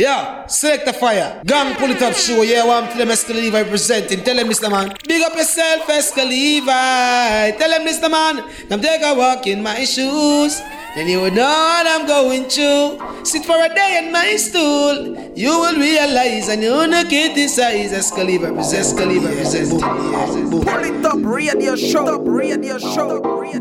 Yeah, select the fire. Gang pull it up show. Yeah, well, I'm tell them Esca Levi presenting. Tell them, Mr. Man. Big up yourself, Esca Levi. Tell them, Mr. Man. Come take a walk in my shoes. And you will know what I'm going through. Sit for a day in my stool. You will realize and you will criticize Esca Levi. Esca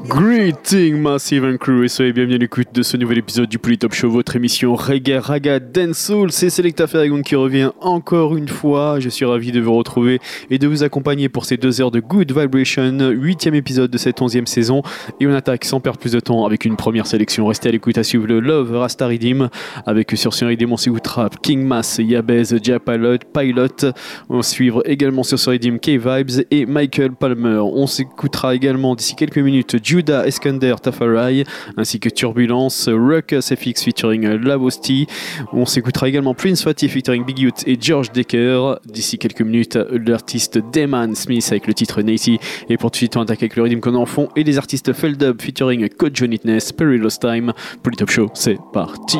Greeting Massive and Crew et soyez bienvenus à l'écoute de ce nouvel épisode du Polytop Show, votre émission Reggae Raga Dancehall. C'est Selecta Ferragon qui revient encore une fois. Je suis ravi de vous retrouver et de vous accompagner pour ces deux heures de Good Vibration, huitième épisode de cette onzième saison. Et on attaque sans perdre plus de temps avec une première sélection. Restez à l'écoute à suivre le Love Rasta Redeem avec sur ce Redeem on s'écoutera King Mass, Yabez, J Pilot. On suivre également sur Redeem K-Vibes et Michael Palmer. On s'écoutera également d'ici quelques minutes Judah Eskander Tafarai ainsi que Turbulence, Ruckus FX featuring Lavosti. On s'écoutera également Prince Fatih featuring Big Youth et George Decker. D'ici quelques minutes, l'artiste Deman Smith avec le titre Naty. Et pour tout de suite, on attaque avec le rythme qu'on en fond et les artistes Feldub featuring Code Jonitness, Perilous Time. Polytop Show, c'est parti.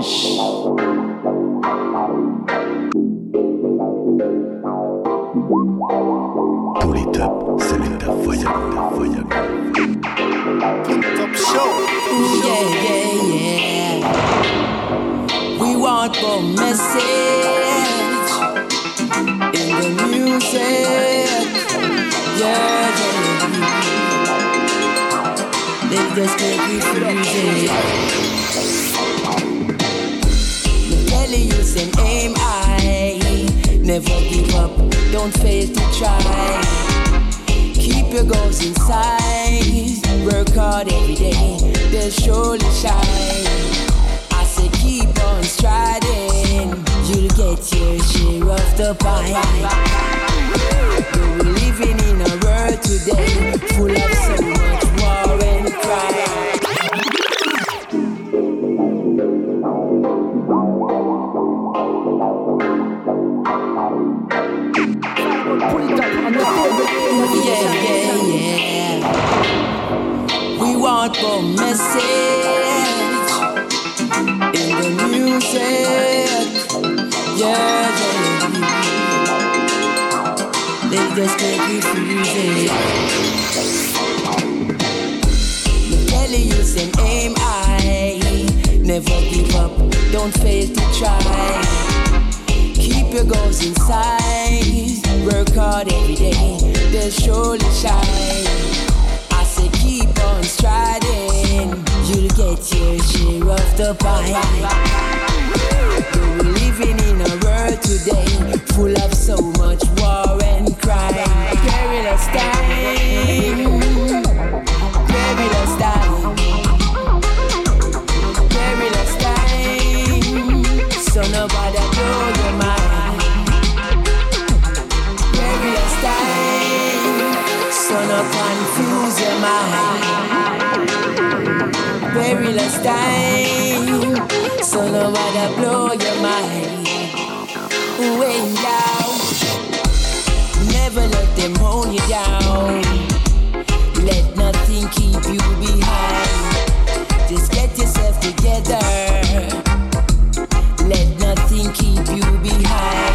Show. Yeah, yeah, yeah. We want the message in the music. Yeah, yeah. They just make me freeze telling you, same aim high. Never give up, don't fail to try. Keep your goals inside. Work hard every day, they'll surely shine. I say keep on striding. You'll get your share of the pie. We're living in a world today full of so much war and crime. Yeah. Want the message in the music. Yeah. They just make me freeze I'm telling you, aim high. Never give up, don't fail to try. Keep your goals inside. Work hard every day, they'll surely shine. Keep on striding. You'll get your share of the pie. We're living in a world today full of so much war and crime. Perilous time. Time. So nobody blow your mind. Way down. Never let them hold you down. Let nothing keep you behind. Just get yourself together. Let nothing keep you behind.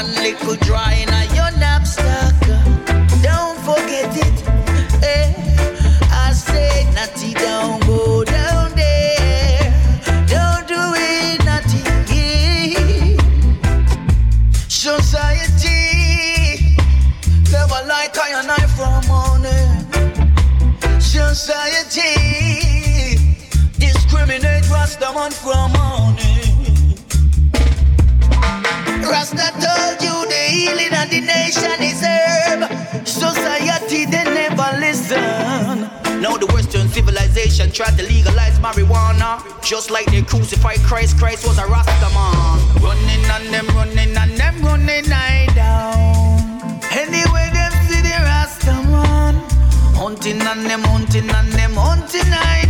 One little dry in a your knapsack. Don't forget it. Eh? I say, Natty, don't go down there. Don't do it, Natty. Society, they were like I and I from morning. Society, discriminate Rastaman from morning. Rasta told you the healing of the nation is herb. Society, they never listen. Now the Western civilization tried to legalize marijuana. Just like they crucified Christ, Christ was a Rasta man. Running on them, running on them, running I down. Anyway, them see the Rasta man. Hunting on them, hunting on them, hunting I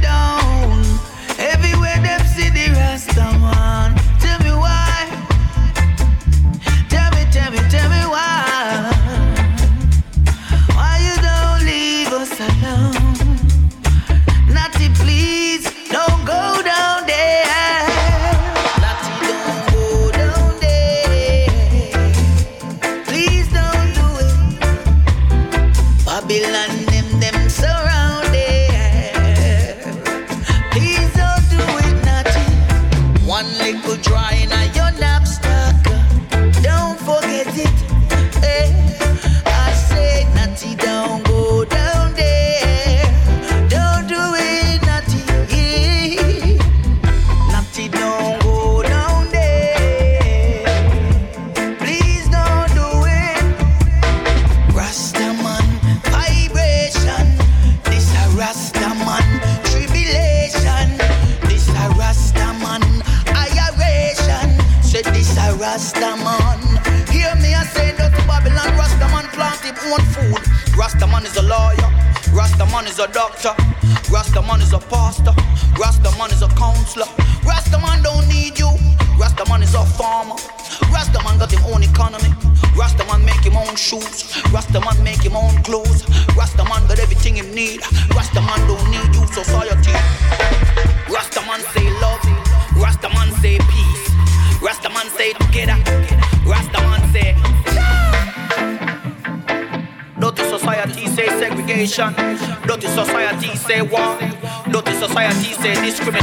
say war. Notice, society say discriminate.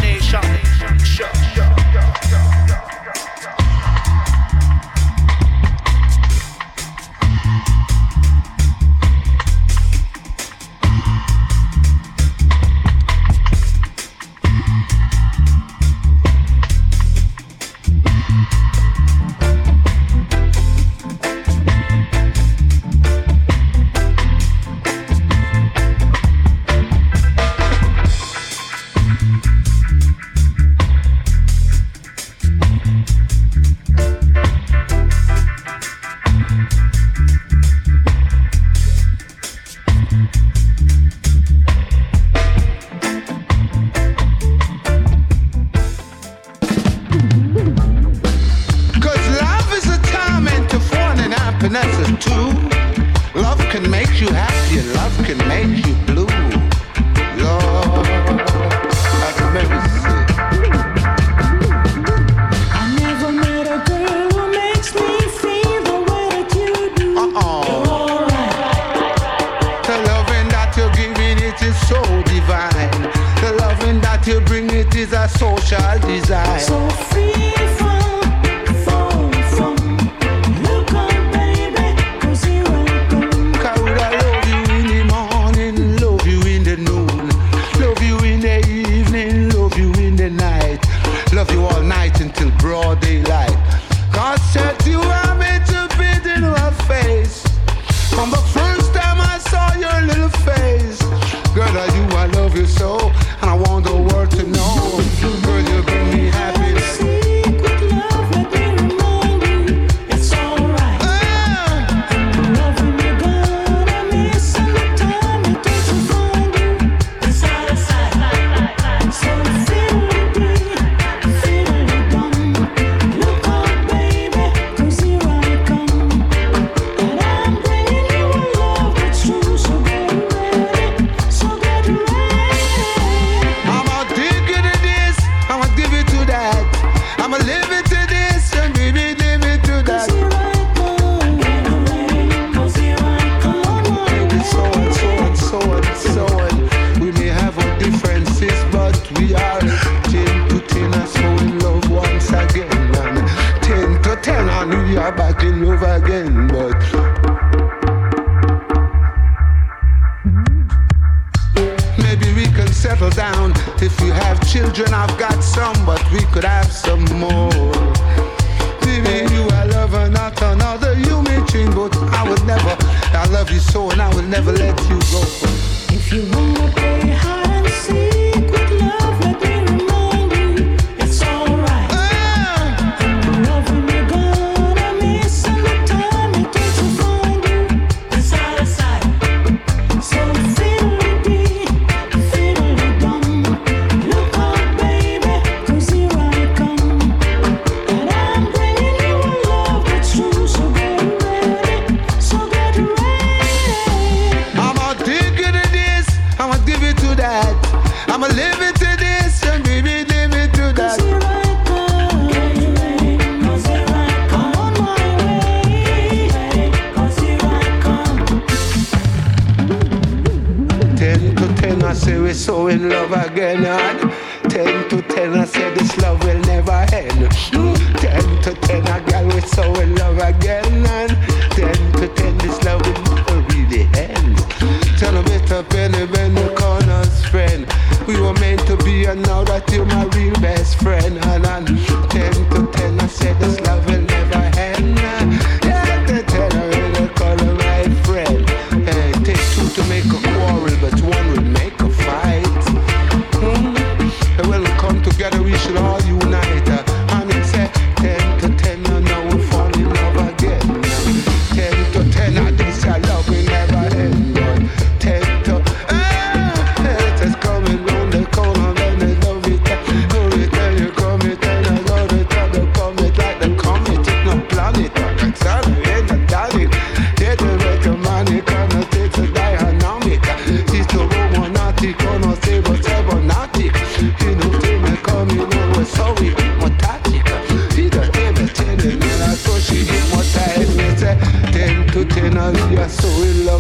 sexual desire. So free.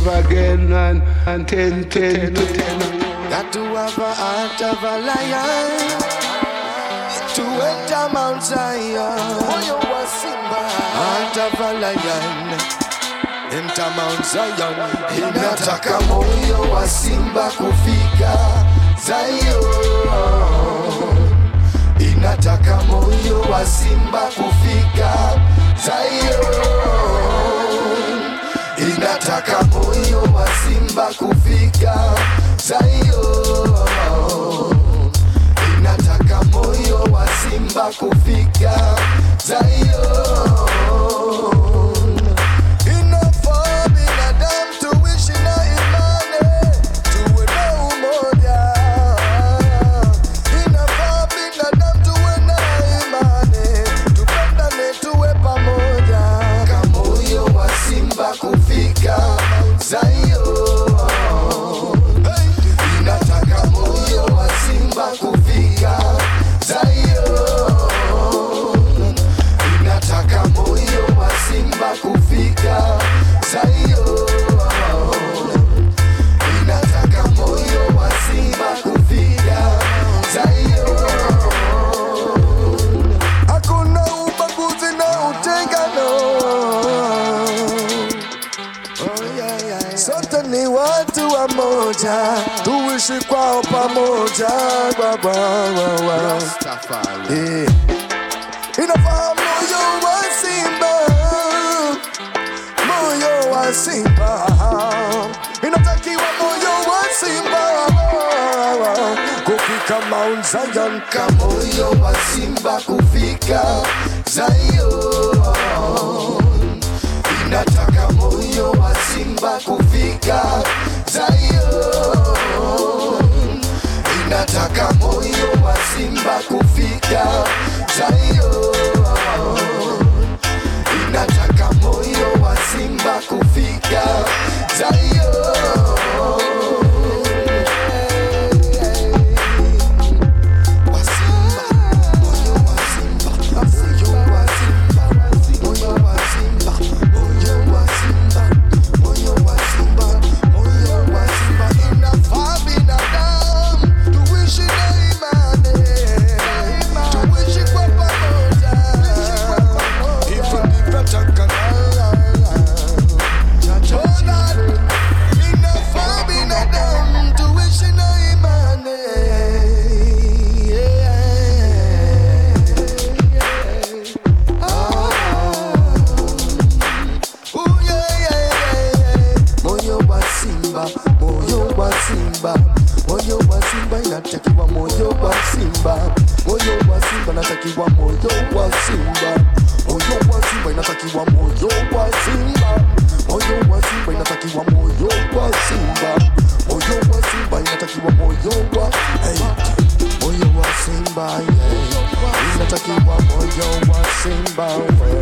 again and, and ten, ten, ten, ten. Got to have a heart of a lion to enter Mount Zion. Heart of a lion enter Mount Zion. Inataka moyo wa simba kufika Zion. Inataka moyo wa simba kufika Zion. Ninataka moyo wa simba kufika. Zayo, ninataka moyo wa simba kufika. Zayo. Pamoja Wa, wa, wa, wa. Eh. inafaa moyo wa simba. Moyo wa simba inatakiwa moyo wa simba. Kufika Mount Zion. Ka moyo wa simba. Kufika Zion. Inataka moyo wa simba. Kufika Zion inataka moyo wa simba kufika. Zion inataka moyo wa simba kufika. Zion simba inatakiwa moyo wa simba moyo wa simba inatakiwa moyo wa simba moyo wa simba inatakiwa moyo wa simba moyo wa simba inatakiwa moyo wa hey. moyo wa simba yeah. inatakiwa moyo wa simba yeah.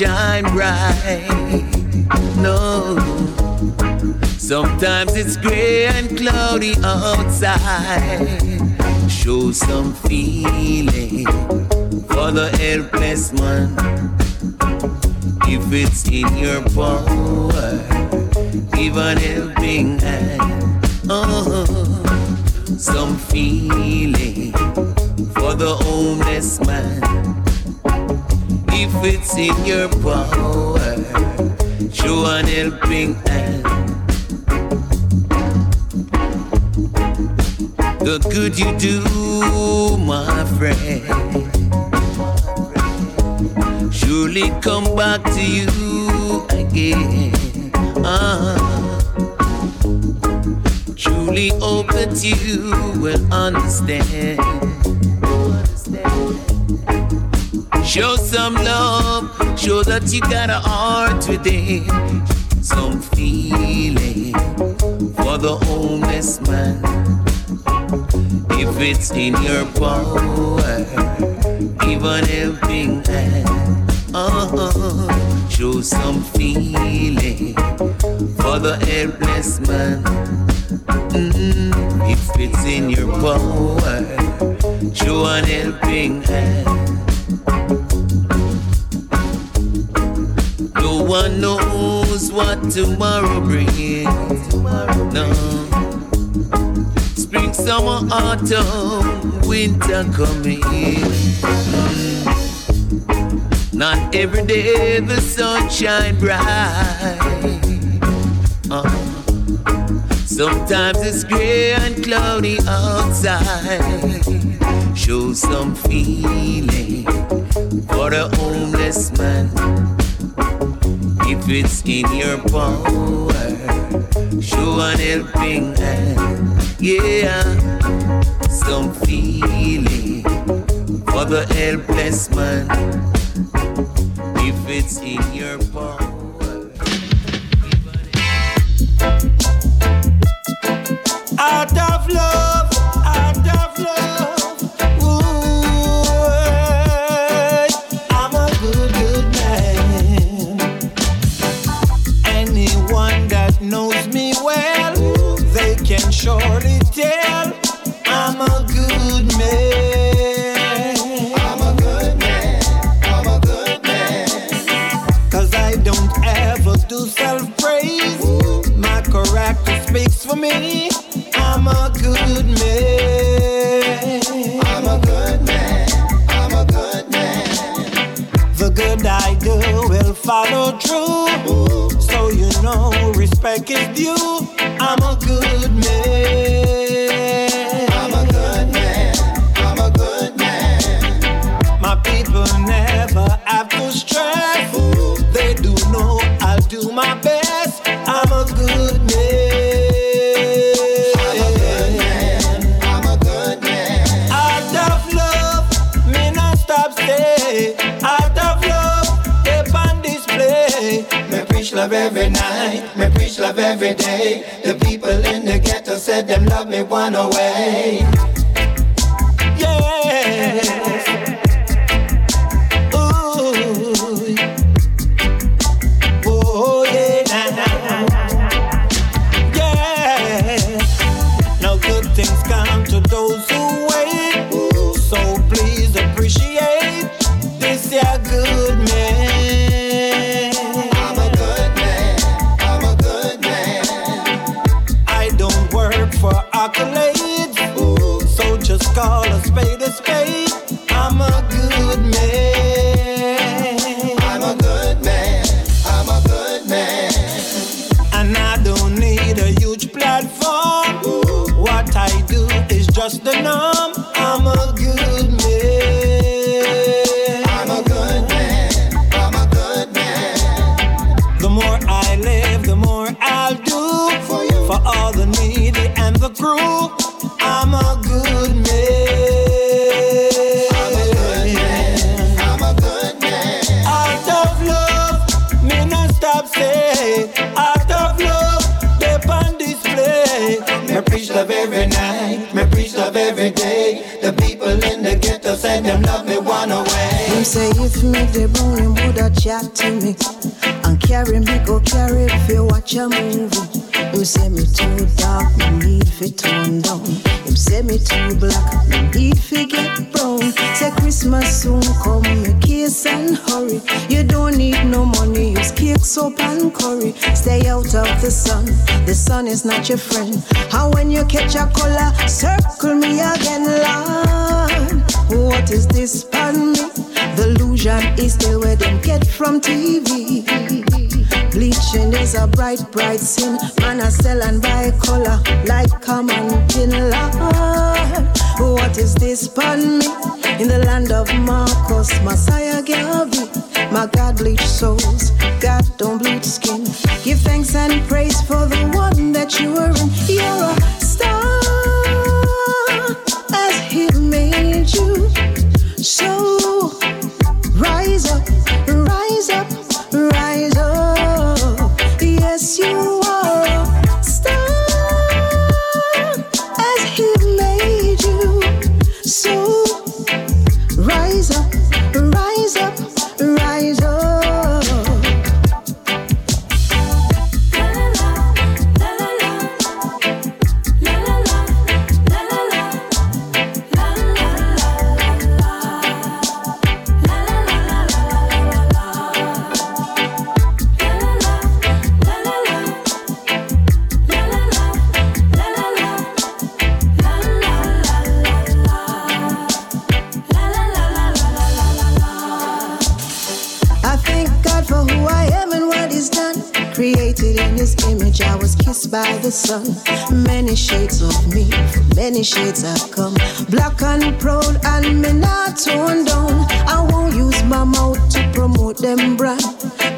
Shine bright. No. Sometimes it's gray and cloudy outside. Show some feeling for the helpless man. If it's in your power, give an helping hand. Oh, some feeling for the homeless man. If it's in your power, show an helping hand. The good you do, my friend, surely come back to you again. Ah. Truly hope that you will understand. Show some love, show that you got a heart within. Some feeling for the homeless man. If it's in your power, give an helping hand. Oh, show some feeling for the helpless man. Mm, if it's in your power, show an helping hand. One knows what tomorrow brings. No. Spring, summer, autumn, winter coming. Not every day the sun shine bright. Uh, sometimes it's gray and cloudy outside. Show some feeling for the homeless man. If it's in your power, show an helping hand. Yeah, some feeling for the helpless man. If it's in your power. Surely tell I'm a good man. I'm a good man. I'm a good man. Cause I don't ever do self praise. My character speaks for me. I'm a good man. I'm a good man. I'm a good man. The good I do will follow through. So you know respect is due. Every day. The people in the ghetto said them love me one away. Is the norm. Say if me the bone, him woulda chat to me and carry me go carry if you watch a movie. Him say me too dark, me need fi tone down. Him say me too black, me need fi get brown. Say Christmas soon come, me kiss and hurry. You don't need no money, use cake, soap and curry. Stay out of the sun, the sun is not your friend. How when you catch a color, circle me again, Lord. What is this pan me? The illusion is the way them get from TV. Bleaching is a bright, bright sin. Man, I sell and buy color like common tin Lord. What is this pun me? In the land of Marcus, Messiah Garvey. My God bleach souls, God don't bleach skin. Give thanks and praise for the one that you are in. You're a star as He made you. So by the sun. Many shades of me, many shades have come. Black and proud, and me not torn down. I won't use my mouth to promote them brand.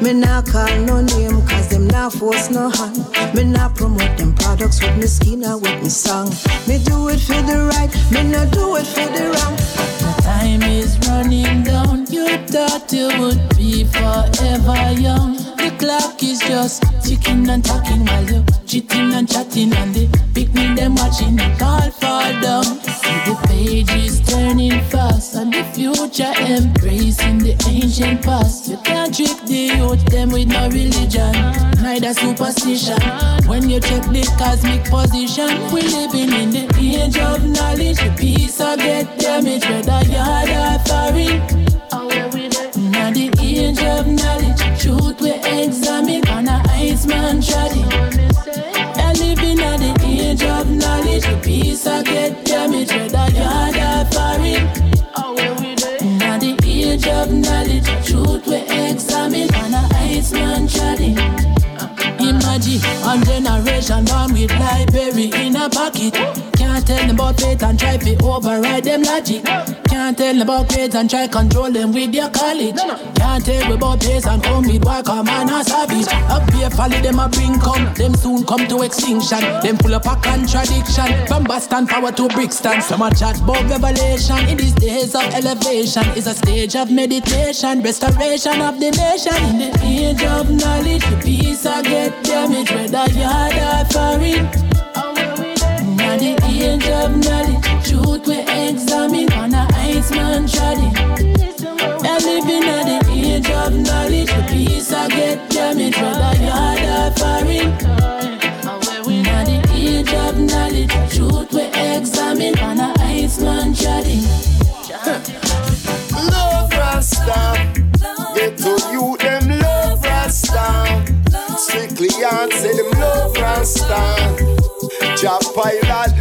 Me not call no name, cause them not force no hand. Me not promote them products with me skin or with me song. Me do it for the right, me not do it for the wrong. The time is running down. You thought you would be forever young. Clock is just ticking and talking while you cheating and chatting and the picnic them watching it all fall down. See the page is turning fast and the future embracing the ancient past. You can't trick the youth them with no religion, neither superstition. When you check the cosmic position, we living in the age of knowledge. The peace I get damaged, whether yard or foreign. Tragedy. I living at the age of knowledge, the peace I get damaged, whether yard or foreign. Now the age of knowledge, truth we examine on a Iceman tragedy. Imagine one generation born with library in a pocket. Can't tell them about faith and try to override them logic. Can't tell them about grades and try control them with your college. Can't tell them about pace and come with work a man a savage. Up here folly them a bring come, them soon come to extinction. Them full up a contradiction. From Boston power to Brixton, some a chat about revelation. In these days of elevation is a stage of meditation, restoration of the nation. In the age of knowledge, the peace I get damaged, whether yard or foreign. Now age of knowledge, truth we examine on a Iceman tragedy. I living at the age of knowledge, the peace I get damaged, whether yard or foreign. Now the age of knowledge, truth we examine on a Iceman tragedy. Love Rasta. Get to you, them love Rasta. Strictly say them love Rasta. Jah pilot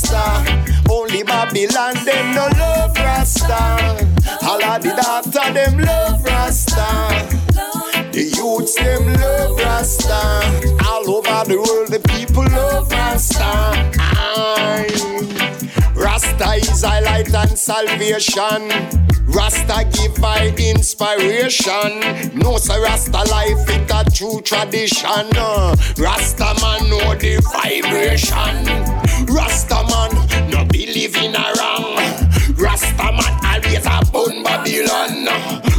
Rasta. Only Babylon them no love Rasta. All of the daughter them love Rasta. The youths them love Rasta. All over the world the people love Rasta. Rasta is a light and salvation. Rasta give I inspiration. No, sir, Rasta life it a true tradition. Rasta man know the vibration. Rasta man no believe in a wrong. Rasta man always a bun Babylon.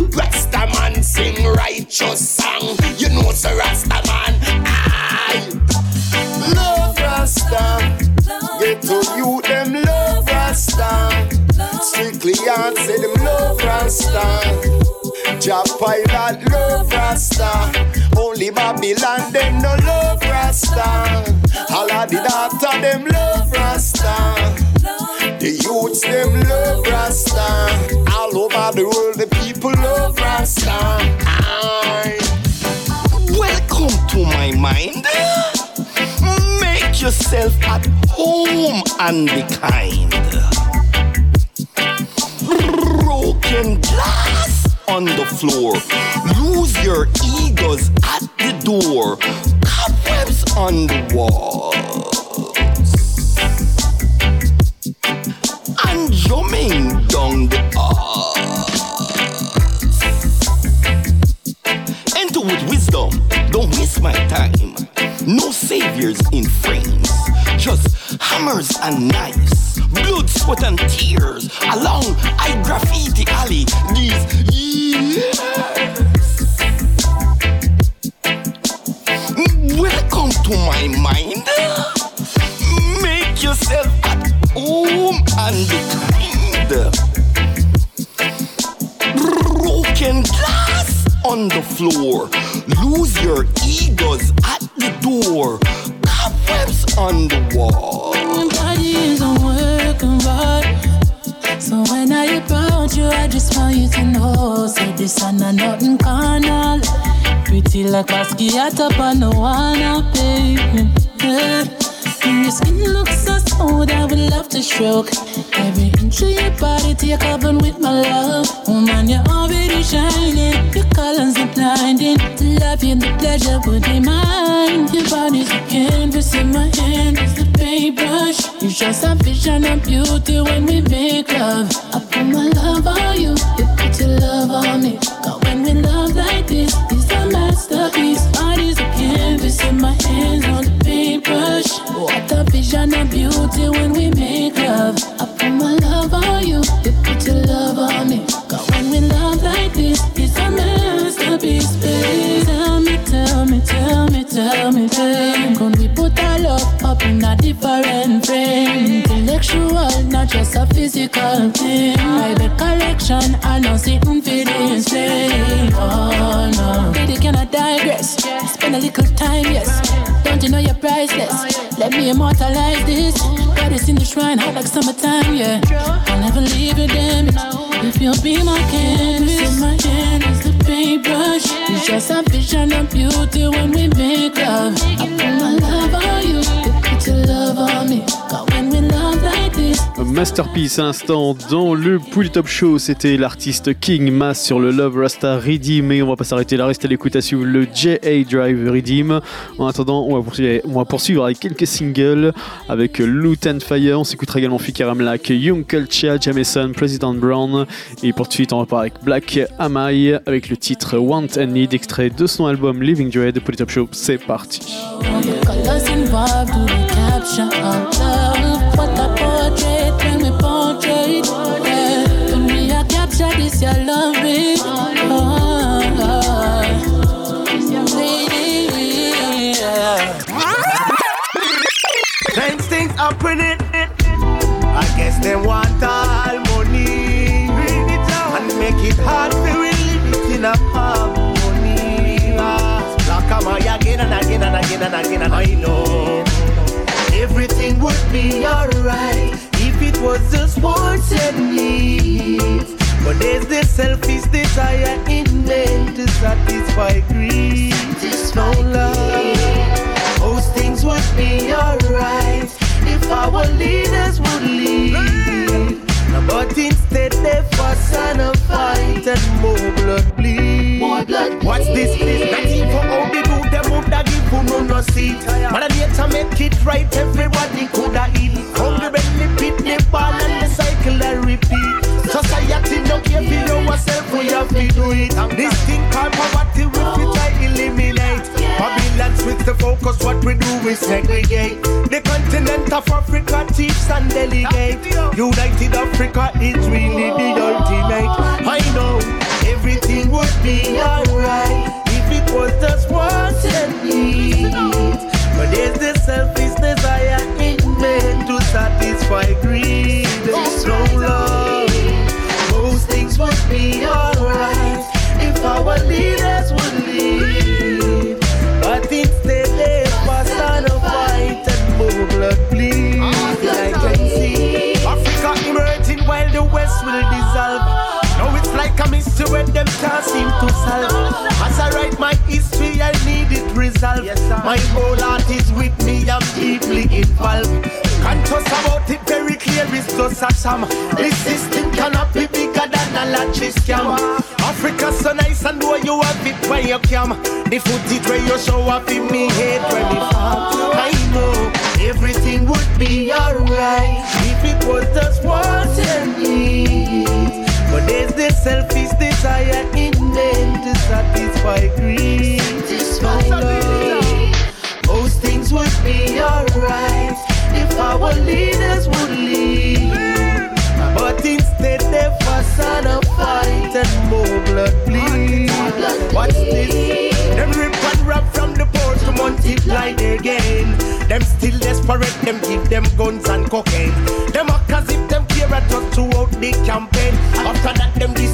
Rasta man sing righteous song. You know, sir, Rasta man. I love Rasta. Get to you, them love Rasta. Strictly on say them love Rasta. Jah pilot love Rasta. Only Babylon them no love Rasta. All of the daughter them love Rasta. The youths them love Rasta. All over the world the people love Rasta. Welcome to my mind. Yourself at home and be kind. Broken glass on the floor. Lose your egos at the door. Cobwebs on the walls. And jumping down the arch. Enter with wisdom. Don't waste my time. No saviors in frames, just hammers and knives, blood, sweat, and tears along I graffiti alley these years. Welcome to my mind. Make yourself at home and be kind. Broken glass on the floor. Lose your egos at the door. Cobwebs on the wall. My body isn't working right. So when I approach you, I just want you to know. Say this and a nothing carnal. Pretty like Basquiat up on the wanna baby. Yeah. And your skin looks so smooth, I would love to stroke. Every inch of your body take over with my love. Woman, you're already shining. Your colors are blinding. The love and the pleasure would be mine. Your body's a canvas in my hand is the paintbrush. You show some vision and beauty when we make love. I put my love on you, you put your love on me. Cause when we love like this, it's a masterpiece. Body's a canvas in my hands on a vision and beauty when we make love. I put my love on you, you put your love on me. Cause when we love like this, it's a masterpiece. Babe. Tell me, tell me, tell me, tell me, babe. Can we put our love up in a different frame? Intellectual, not just a physical thing. Buy the collection, I know sitting for this thing. Oh no, baby, can I digress? Spend a little time, yes. You know you're priceless? Let me immortalize this. Got this in the shrine, hot like summertime, yeah. I'll never leave you, damn it. If you'll be my canvas, in my hand is the paintbrush. It's just a vision of beauty when we make love. I put my love on you, you put your love on me. Cause when we love Masterpiece à l'instant dans le Pool Top Show, c'était l'artiste King Mass sur le Love Rasta Redeem et on va pas s'arrêter là, restez à l'écoute à suivre le JA Drive Redeem. En attendant, on va poursuivre, va avec quelques singles avec Loot and Fire, on s'écoutera également Fikaram Lack, Young Culture, Jameson, President Brown et pour de suite on repart avec Black Amai avec le titre Want and Need extrait de son album Living Dread. Pool Top Show, c'est parti. Capture of love. What a portrait, when we portrait. Yeah. Are capture this, your. Oh, happening. I guess they want all money and make it hard in a am I again and again and again and again and I know everything would be alright if it was just wants and needs. But there's this selfish desire in men to satisfy greed. No love. Most things would be alright if our leaders would lead. But instead they fuss and a fight and more blood bleed. More blood bleed. What's this? Not even for how who no no seat. Mother nature make it right, everybody coulda eat. Hungry belly pit, the ball and the cycle and repeat. Society no care for yourself, we have to do it. This thing called poverty we try eliminate. Babylon's with the focus, what we do is segregate. The continent of Africa chiefs and delegate. United Africa is really the ultimate. I know everything would be alright was just wants and needs. But there's the selfish desire in men to satisfy greed. No love. Like a mystery where them can't seem to solve. As I write my history, I need it resolved. Yes, My whole heart is with me, I'm deeply involved. Can't Conscious about it, very clear, it's just a sham. This system cannot be bigger than a lottery scam. Africa so nice and know you have it when you come. The footage where you show up in me head when me fall. I know everything would be alright if it was just wants and needs. But there's this selfish desire in men to satisfy greed. No love. Most things would be alright if our leaders would lead. But instead they fuss and a fight and more blood bleed. What's this? Them rip and rap from the poor to multiply their gain. Them still desperate, them give them guns and cocaine. Them act as if them care at us throughout the campaign.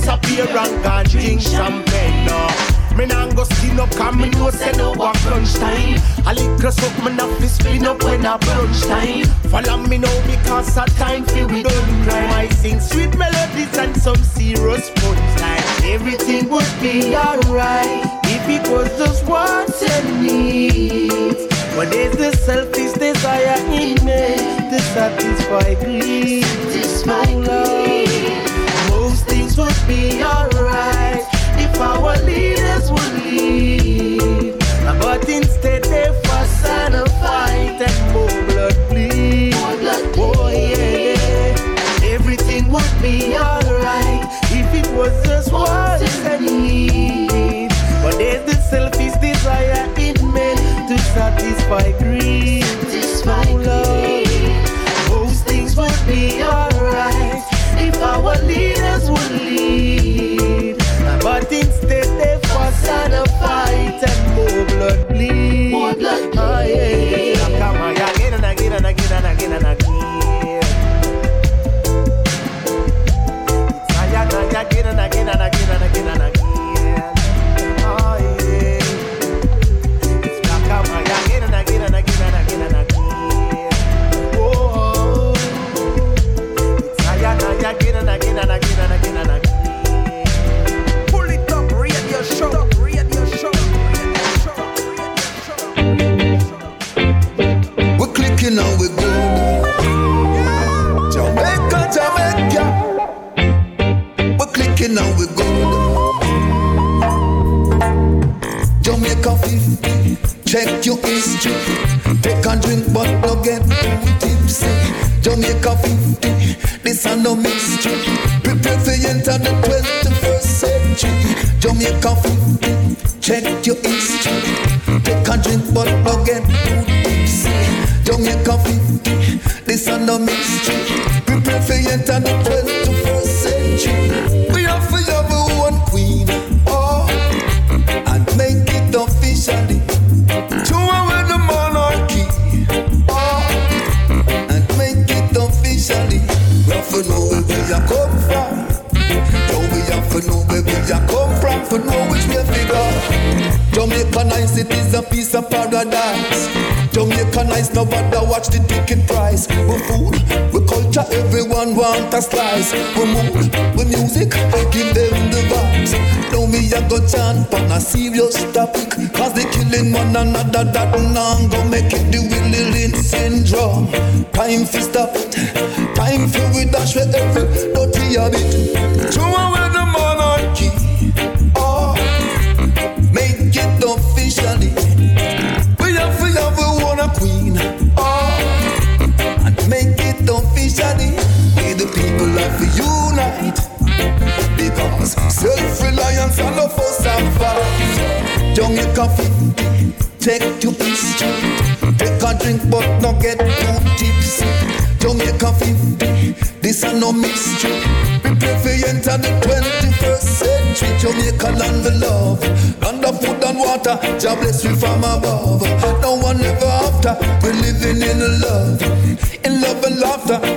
After that, them disappear and gone drink champagne. No. Me nah go skin up, cause me know say no work crunch time. A little soap, me nah fi spin up when a brunch time. Follow me now because a time fi we done crime. I sing sweet melodies and some serious punchline. Everything would be alright if it was just wants and needs. But there's the selfish desire in satisfy greed. Oh Lord, most things would be alright if our leaders would lead. But instead they fuss and a fight and more blood bleed. Oh yeah, yeah. Everything would be alright if it was just wants and needs. But there's the selfish desire in men to satisfy greed. Check your history. Take a drink but don't get tipsy. Jamaica 50. This a no mystery. Prepare for enter the 21st century. Jamaica 50. Check your history. Take a drink but no get tipsy. Jamaica 50. This a no mystery. Prepare for enter the 21st Nice, it is a piece of paradise. Jamaica nice, no nobody watch the ticket price. We food, we culture, everyone want a slice. We mood, we music, I give them the vibes. Now me a go chant on a serious topic. Cause they killing one another, that now go make it the Willie Lynch syndrome. Time for stop it, time for we dash for every dirty habit. Throw 50, take your history. Take a drink but not get too tipsy. Jamaica 50, this a no mystery. We Prepare for enter the 21st century. Jamaica land the love, land of food and water. Jah bless we from above. No one ever after. We living in love, in love and laughter.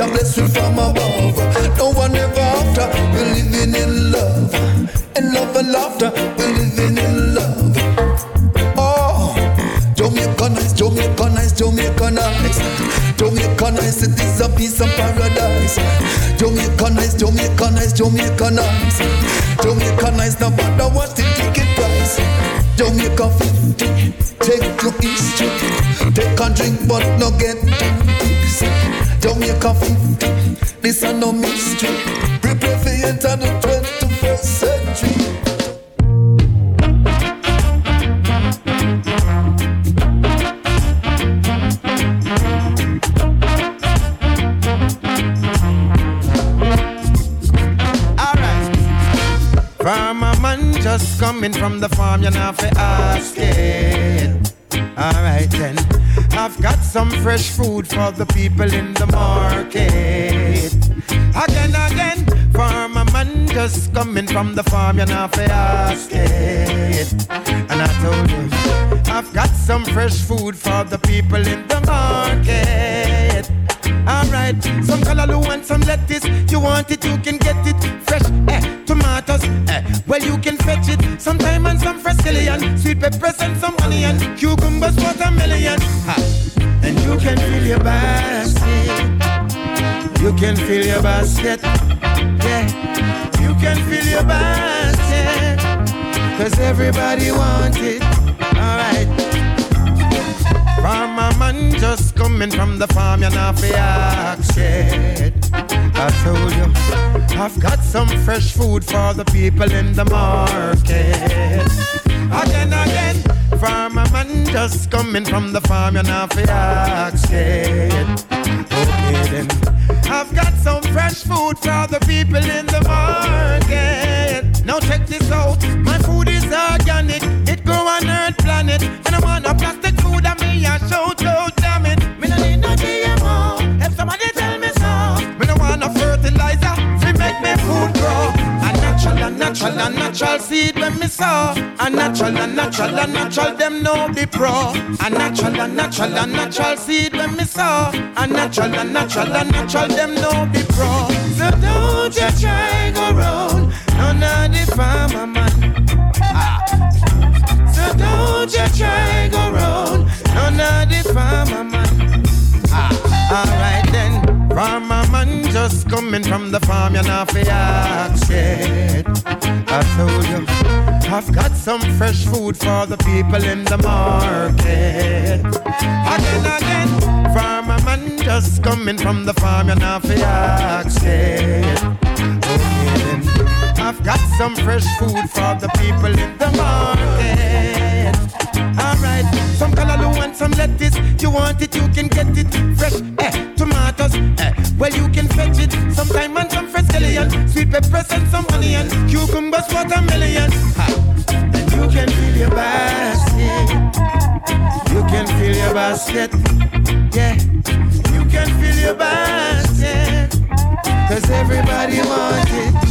Major bless we from above. No one ever after. We're living in love, in love and laughter. We're living in love. Oh, Jamaica nice, Jamaica nice, Jamaica nice. Jamaica nice, it is a piece of paradise. Jamaica nice, Jamaica nice, Jamaica nice. Jamaica nice, no matter what the ticket price. Jamaica 50, take your history. Take a drink but no get. Jamaica 50, this a no mystery. Prepare for enter the 21st century. Just coming from the farm, you're not for asking. Alright then, I've got some fresh food for the people in from the farm, you're not for asking. Everybody wants it. Alright. Farmer man just coming from the farm, you're not fi ask. I told you, I've got some fresh food for the people in the market. Again, again, farmer man just coming from the farm, you're not fi ask. Okay then, I've got some fresh food for the people in the market. Now check this out, my food is organic, it grow on earth planet, and I want no plastic food and me a shout out, damn it. Me no need no GMO, if somebody tell me so. Me no want no fertilizer, to make me food grow. A natural, a natural, a natural seed when me sow. A natural, a natural, a natural, them know the pro. A natural, a natural, a natural seed when me sow. A natural, a natural, a natural, them know the pro. So don't you try go round, none of the farmer man. You try go round, none of the farmer man. Ah. Alright then, farmer man just coming from the farm, you're not ask yet. I told you, I've got some fresh food for the people in the market. Again, again, farmer man just coming from the farm, you're not ask yet. Okay then, I've got some fresh food for the people in the market. Alright, some callaloo and some lettuce. You want it, you can get it. Fresh, eh, tomatoes, eh, well you can fetch it. Some thyme and some fresh scallion, sweet peppers and some onion, cucumbers, watermelon. Ha. And you can fill your basket. You can fill your basket. Yeah, you can fill your basket. Cause everybody wants it.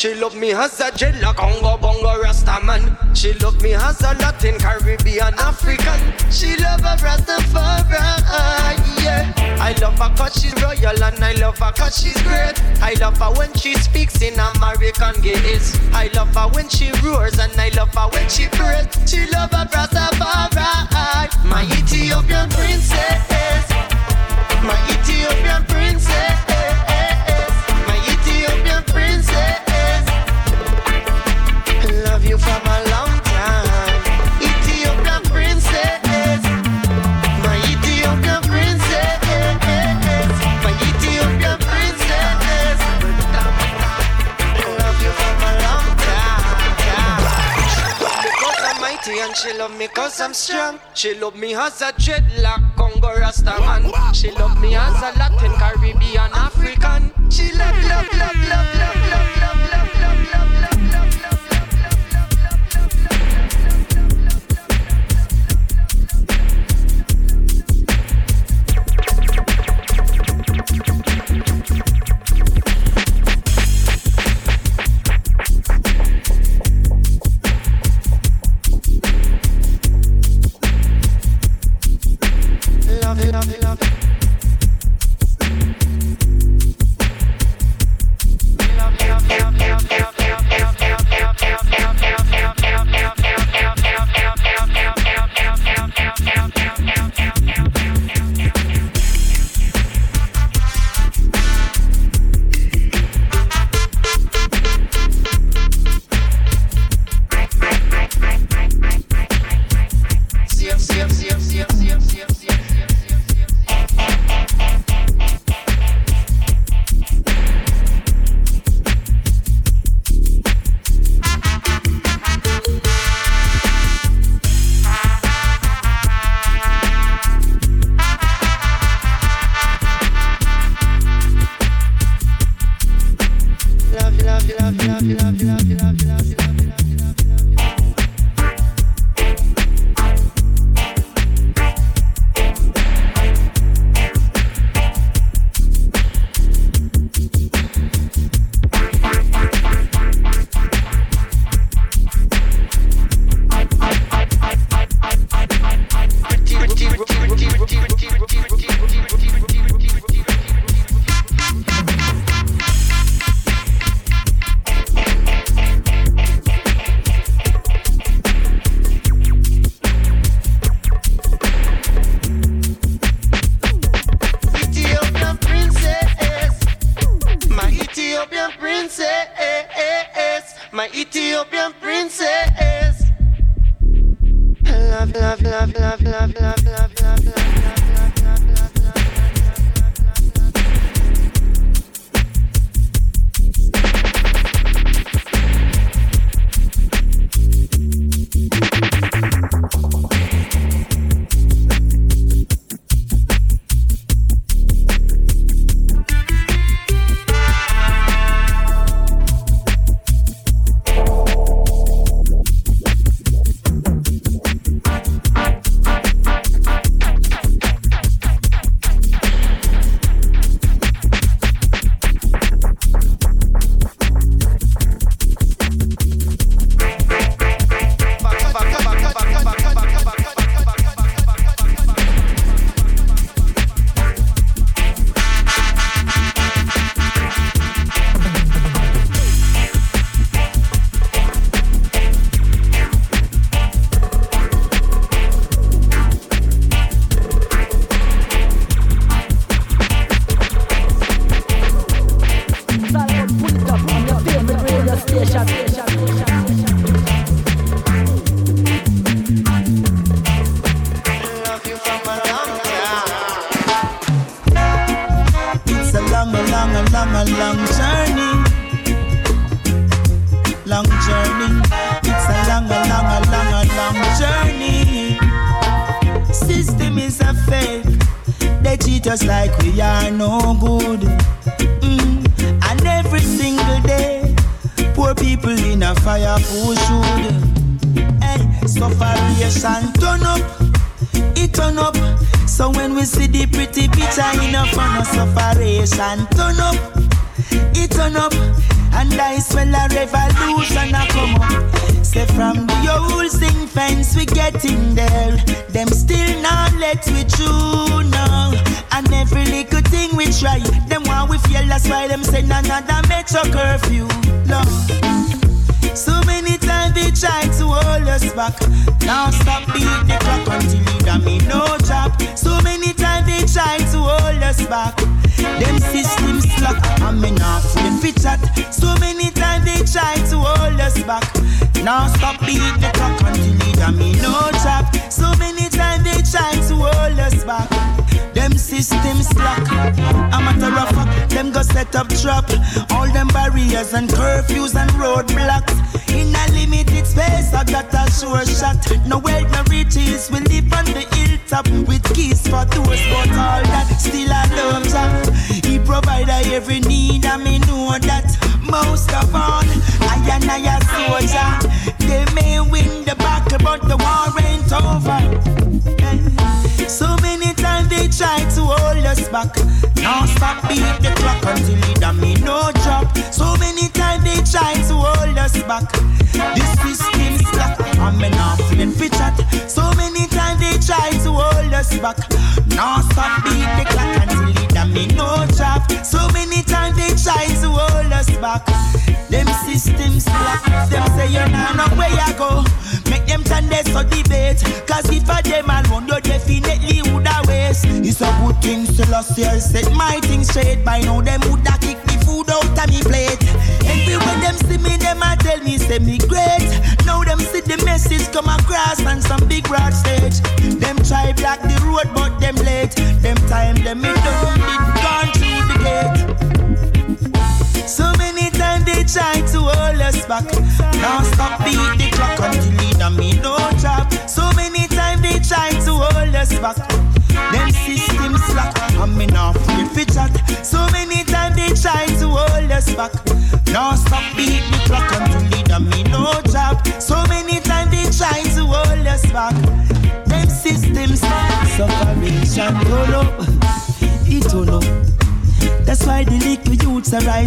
She love me as a Jilla Congo Bongo Rasta man. She love me as a Latin Caribbean African. She love a Rastafari. Yeah. I love her cause she's royal and I love her cause she's great. I love her when she speaks in American Gaelic. I love her when she roars and I love her when she prays. She love a Rastafari. me cause I'm strong. She love me as a dreadlock Congo Rastaman. She love me as a Latin, Caribbean, African. She love, love, love, love, love.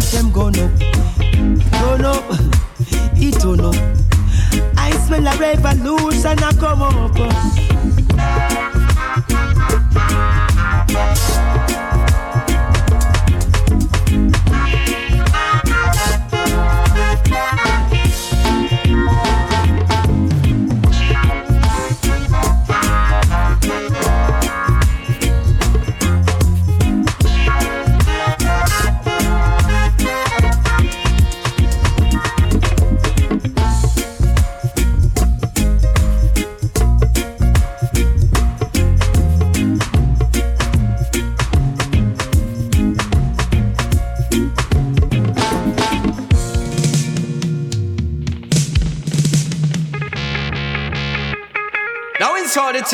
price them gone up. Gone up, it don't. I smell a revolution I come up. Uh.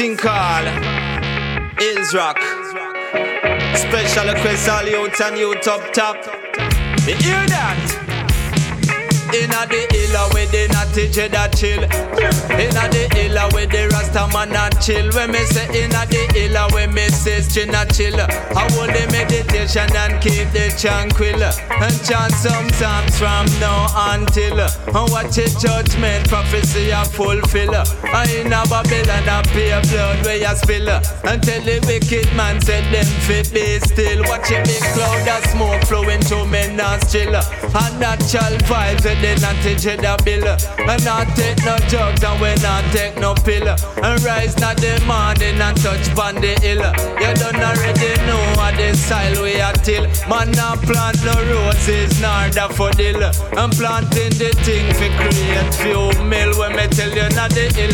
thing called Hills Rock. Special request all youth and youth top top. You hear that? inna the hill where they not teach you that chill. Inna the hill where the rasta man not chill. When me say inna the hill where me say she not chill. I hold the meditation and keep the tranquil. And chant some psalms from now until. And watch the judgment prophecy I fulfill. I inna Babylon and pay blood where you spill. And tell the wicked man said them fit be still. Watch a big cloud of smoke flowing to men and still. And natural vibes they not teach the bill. And not take no drugs and we not take no pill. And rise not the morning and touch on the hill. You don't already know what the style we are till. Man not plant no roses nor the fodil. I'm planting the thing for create few mill when me tell you not the hill.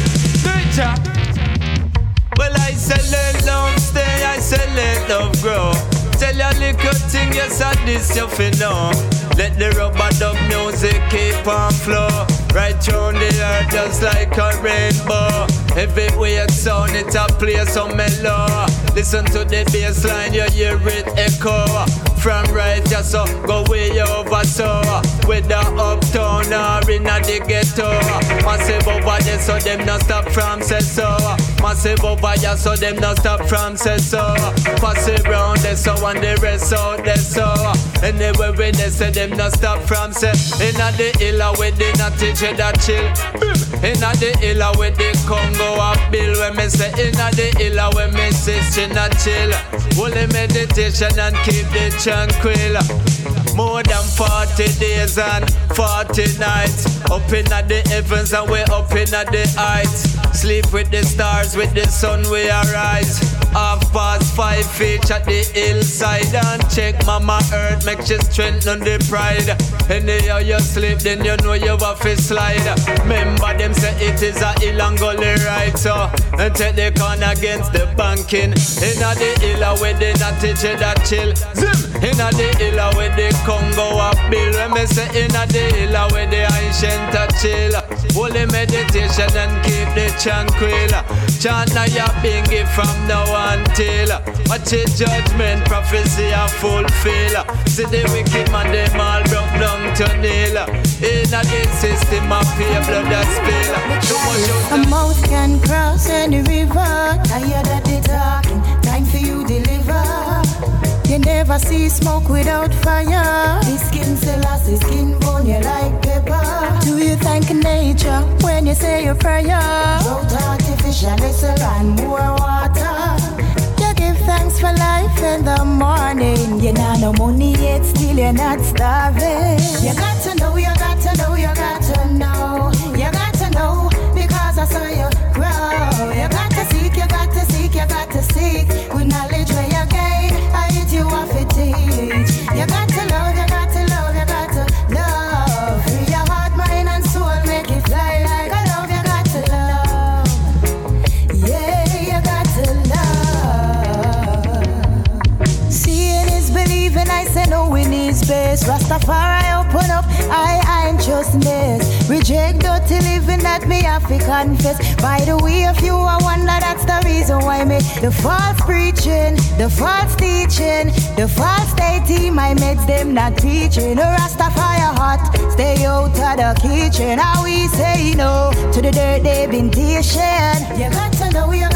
Well I say let love stay, I say let love grow tell you little thing, yes, I this you fi know. Let the rubber dub music keep on flow. Right round the earth just like a rainbow. Everywhere sound it a play so mellow. Listen to the bass line, you hear it echo. From right just so go way over so. Whether uptown or in the ghetto. Massive over there so them not stop from say so. Massive over here so them not stop from say so. Pass it round there so and the rest out there so. Anywhere when they say them not stop from say. Inna the illa with the natty that chill. Inna the illa with the Congo up bill when me say inna the illa when me say not chill. Holy meditation and keep the tranquil. More than 40 days and 40 nights. Up in the heavens and we up in the heights. Sleep with the stars, with the sun we arise. Half past five feet at the hillside and check mama earth, make she strengthen the pride. Anyhow you sleep, then you know you have to slide. Remember them say it is a hill and gully right, so and take the con against the banking. Inna the hill where the natty that chill. Zim! Inna the hill where the Congo up bill. When me say inna the hill where the ancient a chill. Holy meditation and keep the tranquil. Chant na ya bingy from now until. Watch it judgment prophecy a fulfill. See the wicked man them all broke down to nil. Inna the system of pay blood that spill. Too much out A mouth can cross any river. Tired of the talking, time for you deliver. You never see smoke without fire. The skin cells, skin bone you like pepper. Do you thank nature when you say your prayer? Lesser and more water. You give thanks for life in the morning. You not no money yet, still you're not starving. You got to know, you got to know, you got to know. You got to know because I saw you grow. You got to seek, you got to seek, you got to seek. Knowledge Miss. Reject dirty living that me have to confess. By the way, if you are wonder, that's the reason why me the false preaching, the false teaching, the false dating. My mates them not teaching. A Rastafari hot, stay out of the kitchen. How we say no to the dirt they've been teaching. You got to know, you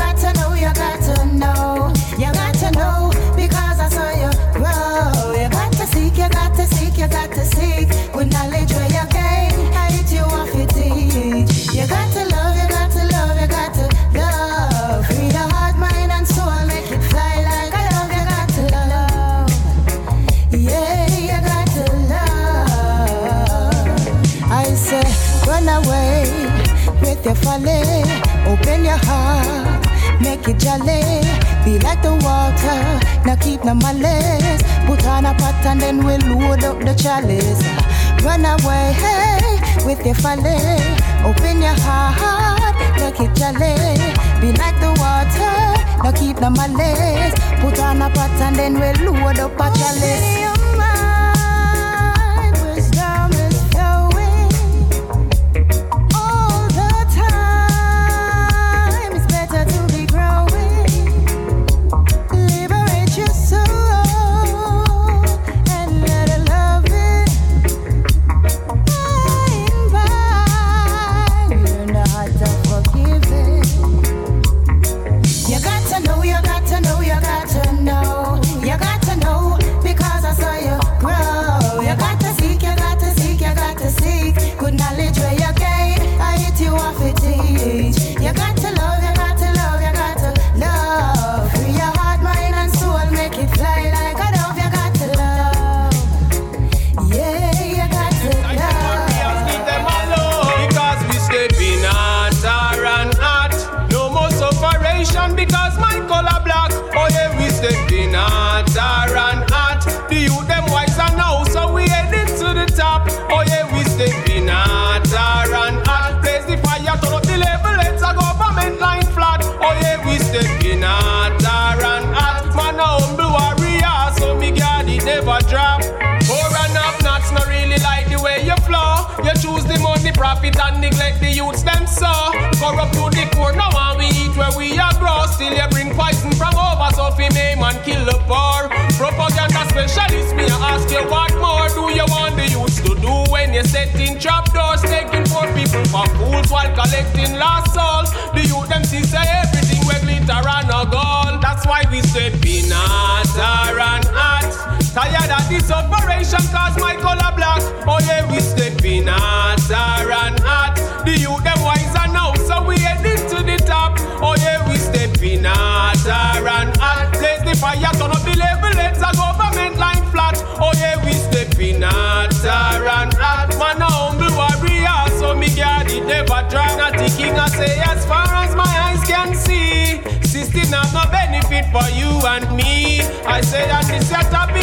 your folly. Open your heart, make it jolly. Be like the water, now keep no malice. Put on a pot and then we'll load up the chalice. Run away hey, with your folly. Open your heart, make it jolly. Be like the water, now keep no malice. Put on a pot and then we'll load up a chalice.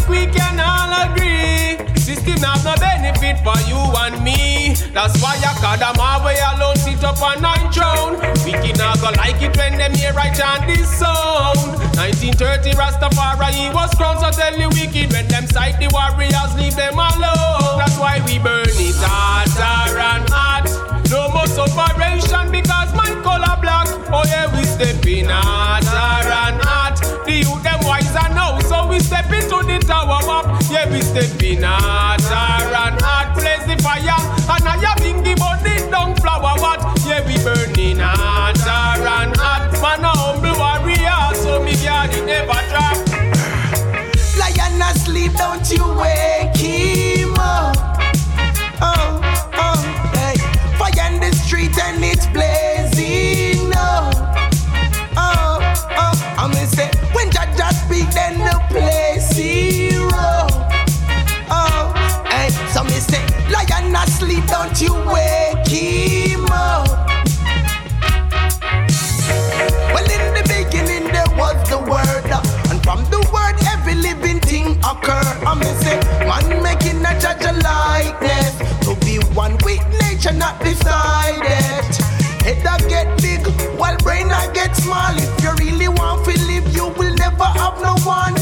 We can all agree. System have no benefit for you and me. That's why I call them way alone sit up on nine throne. Wicked not go like it when them hear I chant this song. 1930 Rastafari was crowned, so tell the wicked when them sight the warriors leave them alone. That's why we burn it hotter and hot. No more separation because my color black. Oh yeah, we step in hotter and hot. The youth them wiser now, so we step into the tower up. Yeah, we step in hotter and hot. Blaze the fire, and I been given the down flower what? Yeah, we burning hotter and hot. Man a humble warrior, so me guard never drop. Lion asleep, don't you wake him lion don't you wake him up. Well, in the beginning there was the word, and from the word every living thing occur. I'm say, man making a judge a likeness to be one with nature, not decided. Head I get big, while brain I get small. If you really want to live, you will never have no want.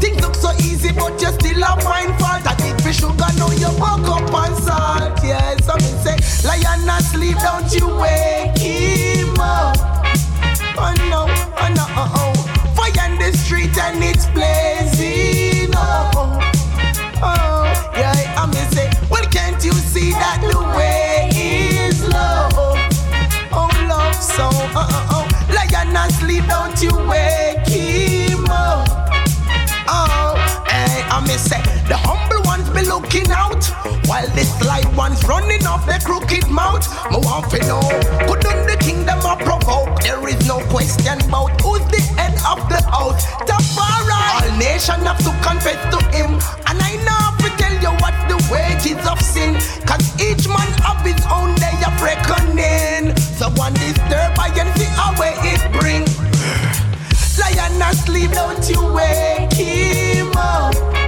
Things look so easy, but you still a find fault. Sugar, know you woke up on salt. I'm gonna say, lion asleep, don't you wake him up. Oh no, oh no, oh oh. Fire in the street and it's blazing. Oh, oh, yeah, I'm say, well, can't you see that the way is low? Oh, love, so, uh, uh, oh. Lion asleep, don't you wake looking out, while the sly ones running off their crooked mouth. Me want to know, couldn't the kingdom a provoke? There is no question about who's the head of the house. Tafari, all nation have to confess to him, and I know to tell you what the wages of sin. Cause each man have his own day of reckoning. So one disturb I and see how it bring. Lion asleep, don't you wake him up.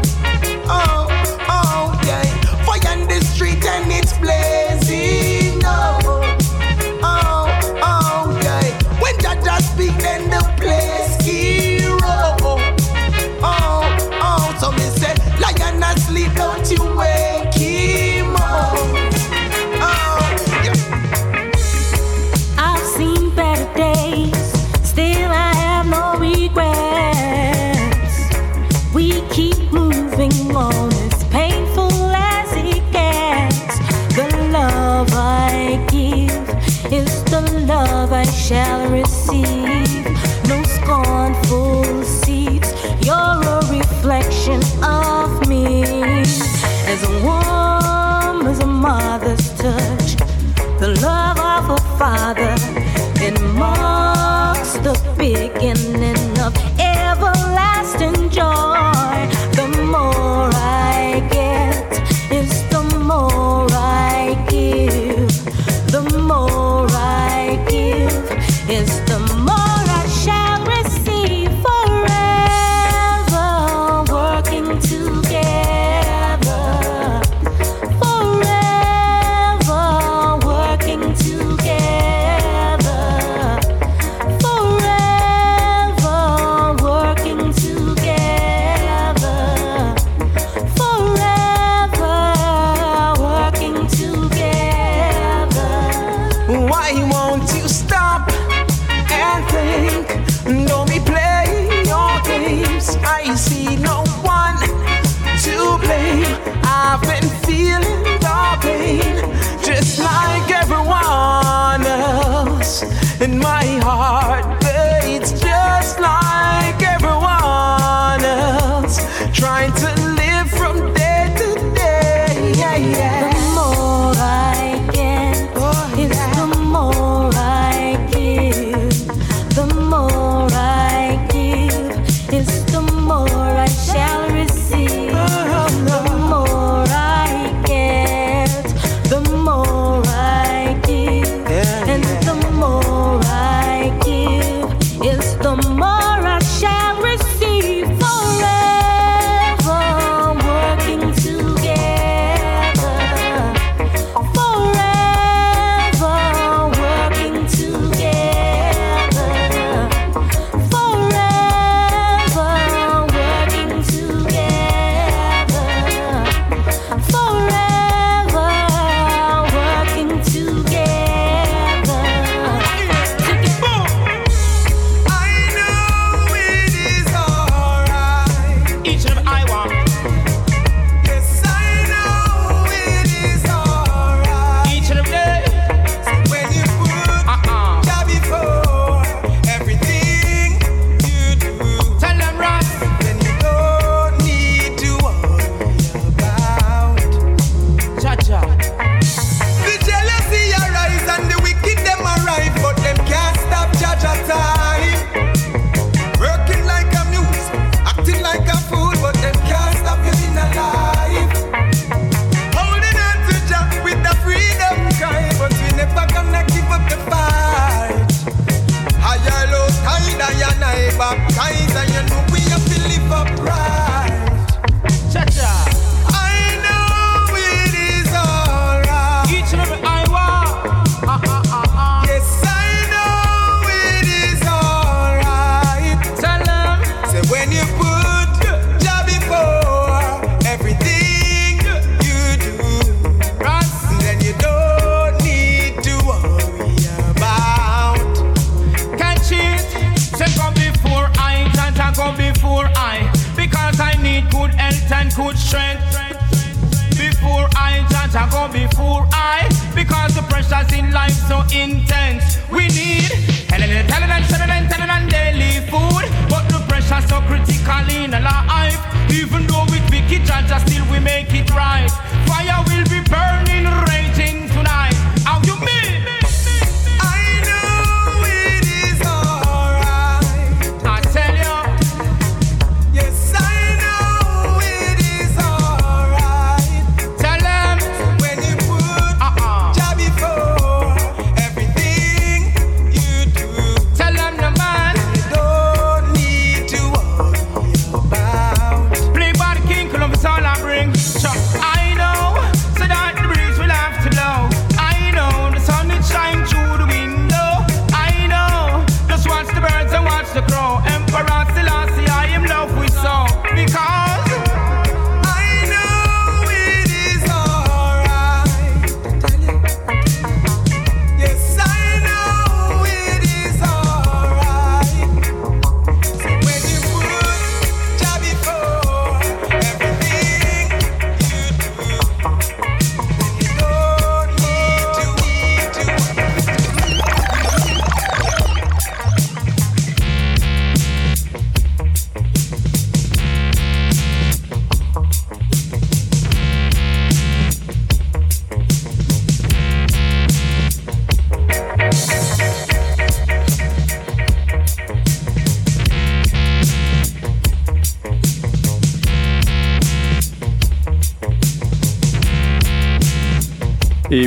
Beginning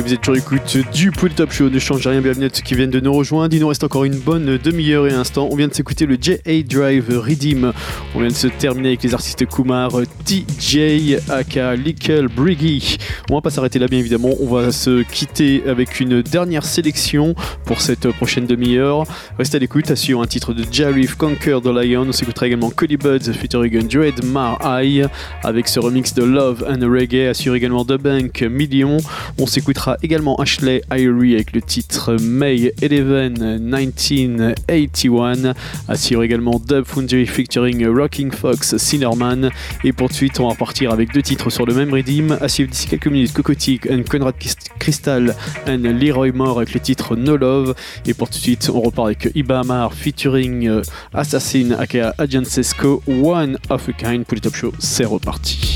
vous êtes toujours écoute du Polytop Show, ne change rien, bienvenue à ceux qui viennent de nous rejoindre. Il nous reste encore une bonne demi-heure et instant. On vient de s'écouter le J.A. Drive Redeem. On vient de se terminer avec les artistes Kumar, TJ, Aka, Lickle, Briggy. On va pas s'arrêter là, bien évidemment. On va se quitter avec une dernière sélection pour cette prochaine demi-heure. Restez à l'écoute, assurant un titre de Jarif, Conquer the Lion. On s'écoutera également Cody Buds featuring Dread Mar Eye avec ce remix de Love and Reggae. Assure également The Bank Million. On s'écoutera également Ashley Irie avec le titre May 11 1981. Assure également Dub Foundry featuring Rocking Fox Cinnamon. Et pour de suite, on va repartir avec deux titres sur le même redeem. À suivre d'ici quelques minutes Cocotic and Conrad Crystal and Leroy Moore avec le titre No Love. Et pour tout de suite, on repart avec Ibamar featuring euh, Assassin aka Agent Sesco, One of a Kind pour les Top Show. C'est reparti.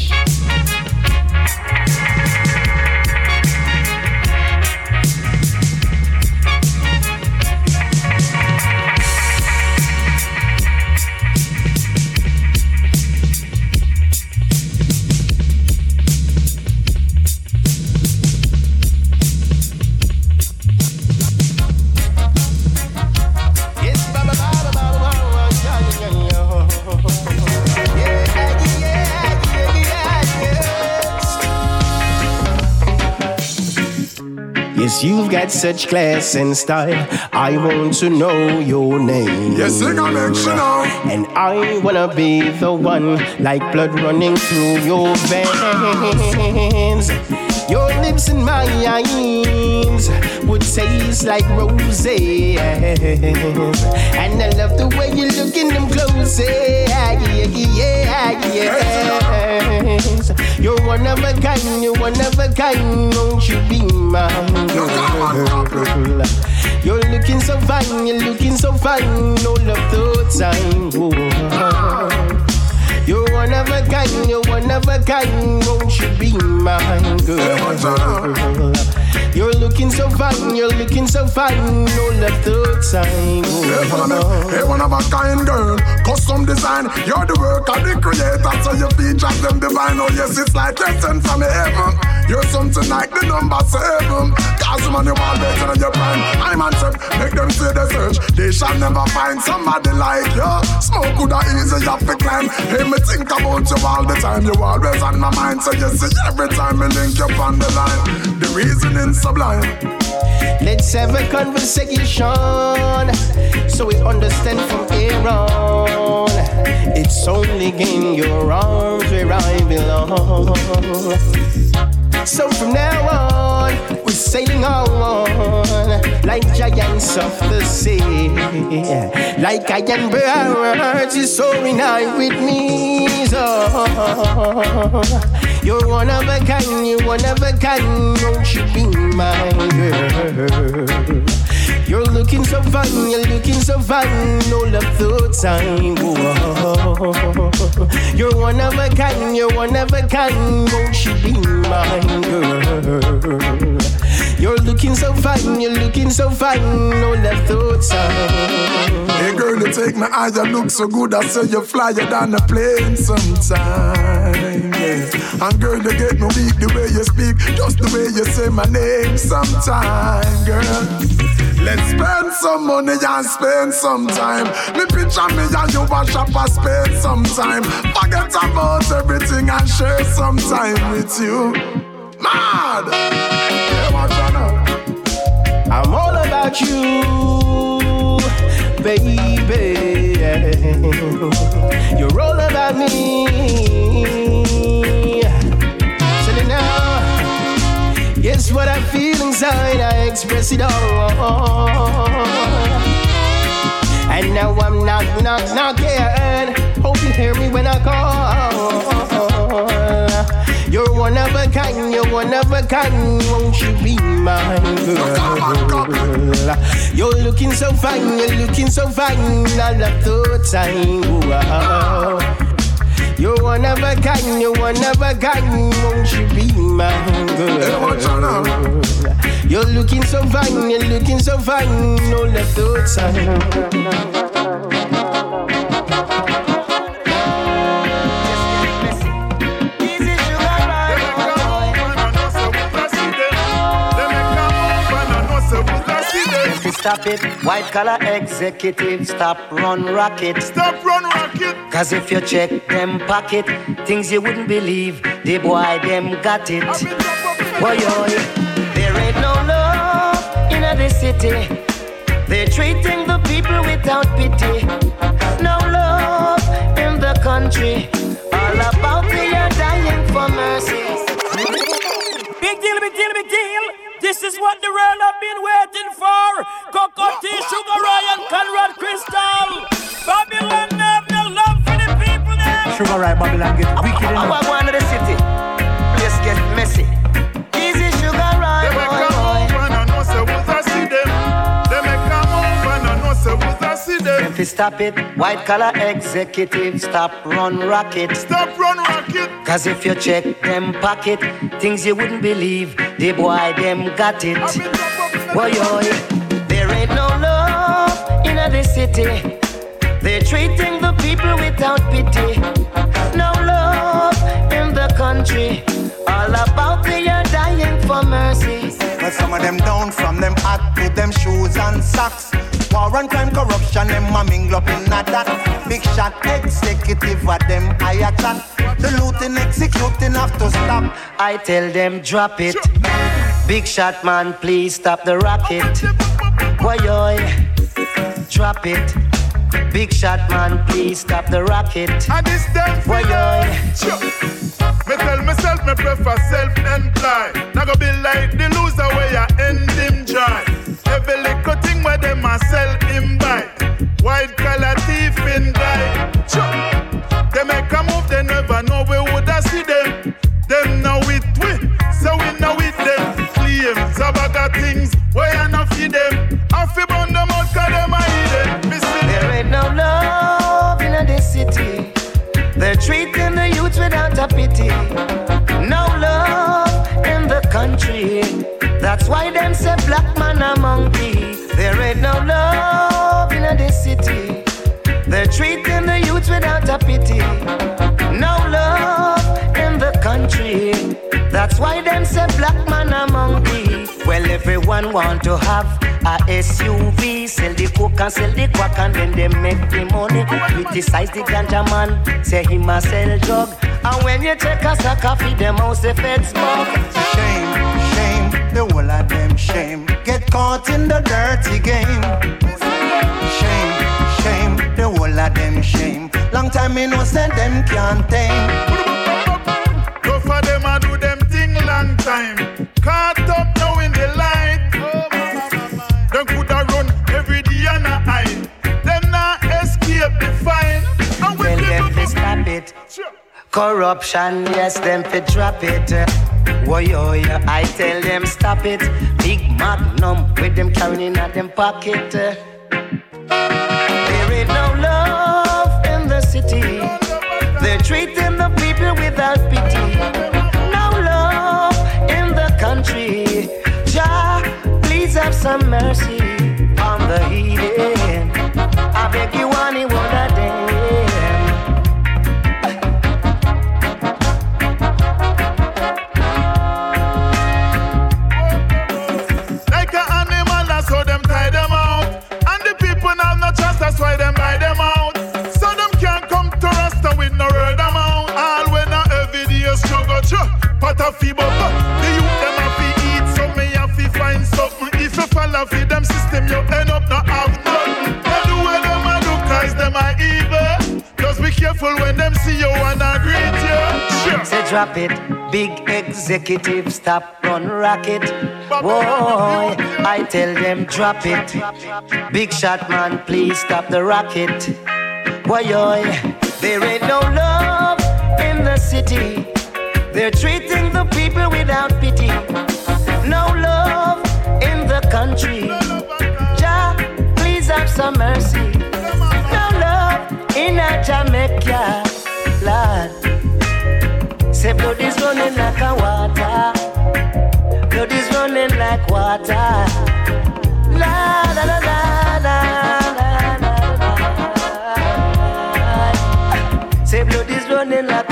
Yes, you've got such class and style. I want to know your name. Yes, sing a mention. And I wanna be the one, like blood running through your veins. Your lips and my eyes would taste like roses. And I love the way you look in them clothes. Yeah, yeah, yeah. You're one of a kind, you're one of a kind. Won't you be my girl? You're looking so fine, you're looking so fine all of the time. You're one of a kind, you're one of a kind. Won't you be my girl? You're looking so fine, you're looking so fine of the time. Hey, one of hey, one of a kind girl, custom design. You're the work of the creator, so you feature them divine. Oh yes, it's like sent from heaven. You're something like the number seven. Cause you all better than your prime. I'm on trip, make them say they search. They shall never find somebody like you. Smoke could have easy up to climb. Hey, me think about you all the time. You always on my mind, so you see every time me link you on the line. Reasoning sublime. Let's have a conversation so we understand from on. It's only in your arms where I belong. So from now on, we're sailing on like giants of the sea. Like I iron birds, soaring high with me. So You're one of a kind, you're one of a kind. Won't you be my girl? You're looking so fine, you're looking so fine. All of the time. Whoa. You're one of a kind, you're one of a kind. Won't you be my girl? You're looking so fine, you're looking so fine. All of thoughts time. Hey girl, you take my eyes, you look so good. I say you flyer than a plane sometime. Yeah. And girl, you get me weak the way you speak, just the way you say my name sometime, girl. Let's spend some money and spend some time. Me picture me and you wash up and spend some time. Forget about everything and share some time with you. Mad! About you, baby. You're all about me. Selena, yes, what I feel inside, I express it all. And now I'm knock, knock, knocking. Hope you hear me when I call. You're one of a kind, you're one of a kind. Won't you be my girl? You're looking so fine, you're looking so fine. All of the time. Wow. You're one of a kind, you're one of a kind. Won't you be my girl? You're looking so fine, you're looking so fine. All of the Stop it, white collar executive, stop run rocket. Stop run rocket. Cause if you check them pocket, things you wouldn't believe, the boy them got it. Boy, boy, there ain't no love in the city. They're treating the people without pity. No love in the country. All about they are dying for mercy. Big deal, big deal, big deal. This is what the world have been waiting for. Cocoa Tea, Sugar Roy, and Conrad Crystal. Babylon have no love for the people there. Sugar Roy Babylon get wicked I want to the city. If you stop it, white collar executive, stop run rocket. Stop run rocket. Cause if you check them pocket, things you wouldn't believe, the boy them got it. Boy, boy, there ain't no love in the city. They're treating the people without pity. No love in the country. All about they are dying for mercy. Some of them down from them hat to them shoes and socks. War and crime, corruption, them a mingle up in a that. Big shot executive of them higher chat. The looting, executing have to stop. I tell them drop it. Big shot man, please stop the rocket. Boy, oi, drop it. Big shot man, please stop the rocket. And this them Boy. Me tell myself me prefer self-employed. Now go be like the loser where you end him dry. Every little thing where them a sell him buy. White collar thief in. Sure. They make a move, they never know we woulda why them say black man a monkey. There ain't no love in this city. They're treating the youth without a pity. No love in the country. That's why them say black man a monkey. Well, everyone want to have a SUV, sell the coke and sell the crack and then they make the money. Criticize the ganja man, say him a sell drug. And when you check a sack of feed them house, the feds smoke. Shame, the whole of them shame. Get caught in the dirty game. Shame, shame, the whole of them shame. Long time me no say them can't tame. Corruption, yes, them fi drop it. Whoa, oh, yo, yo, I tell them stop it. Big magnum with them carrying in them pocket. Pot of feeble, but the youth them have to eat, so me have to find something. If you follow for them system, you end up not have nothing. They do what them a do, cause them are evil. Just be careful when them see you and greet you. Sure. Say drop it, big executive, stop run rocket. Boy, I tell them drop it. Big shot man, please stop the rocket. Boy, there ain't no love in the city. They're treating the people without pity. No love in the country. Jah, please have some mercy. No love in a Jamaica, Lord. Say blood is running like a water. Blood is running like water. La la la la la. Say blood is running like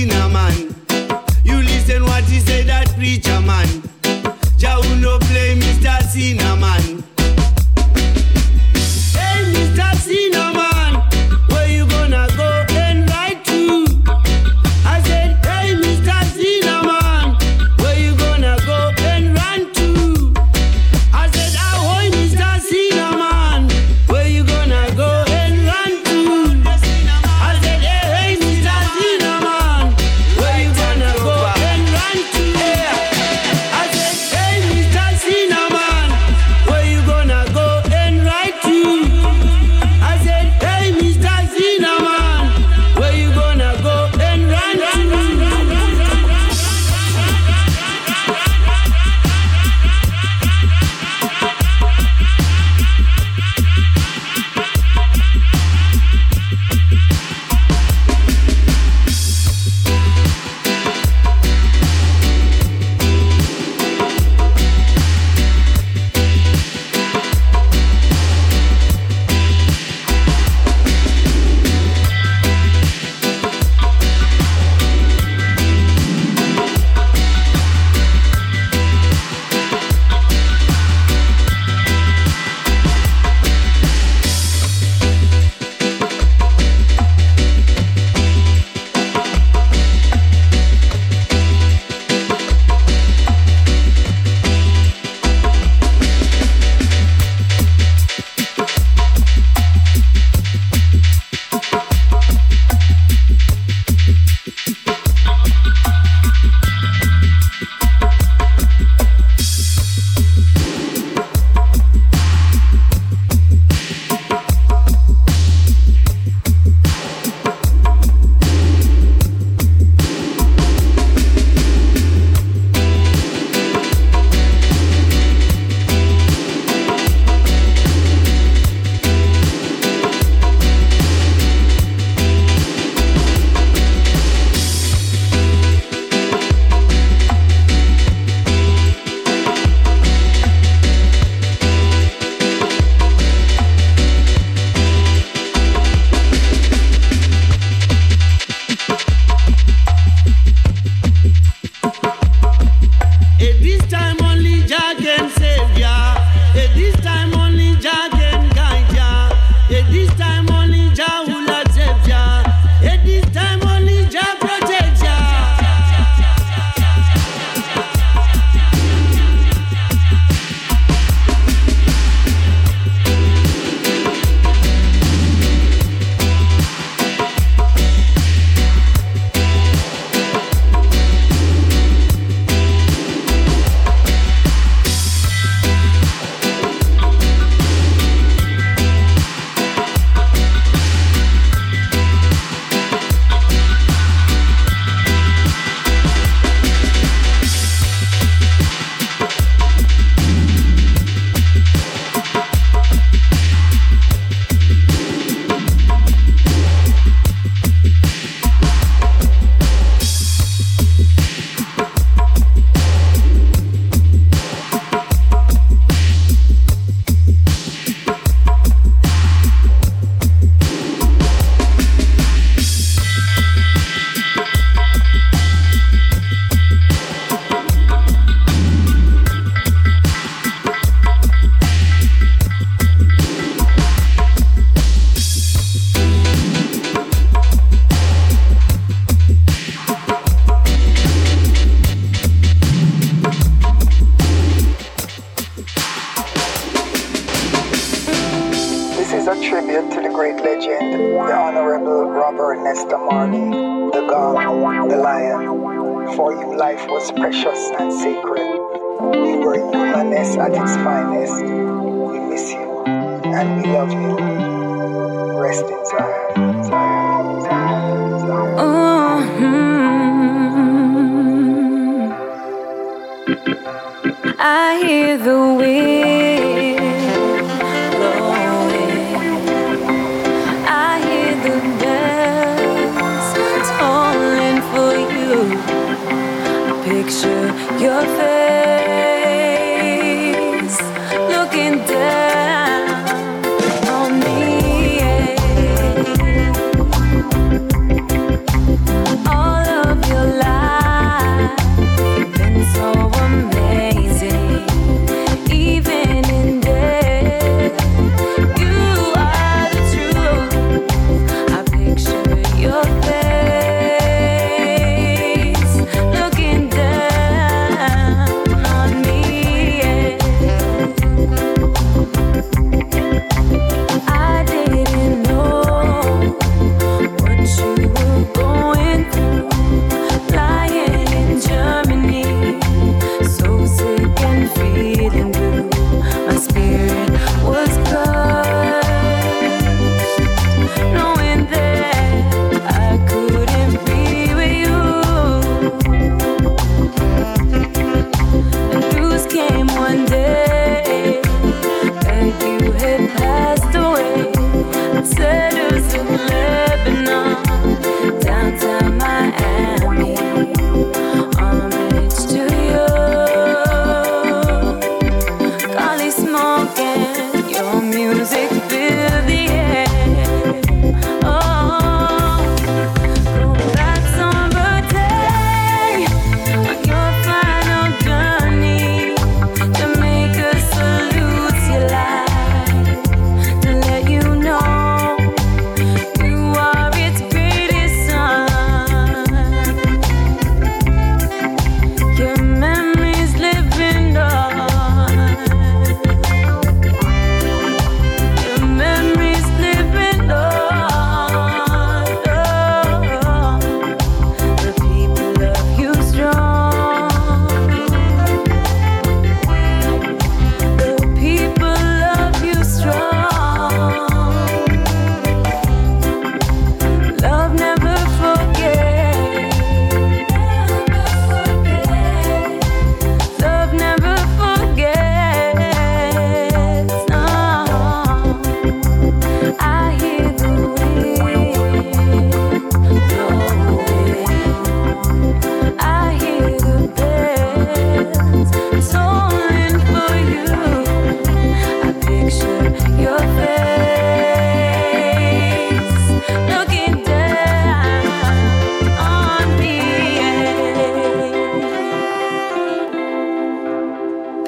Chinaman.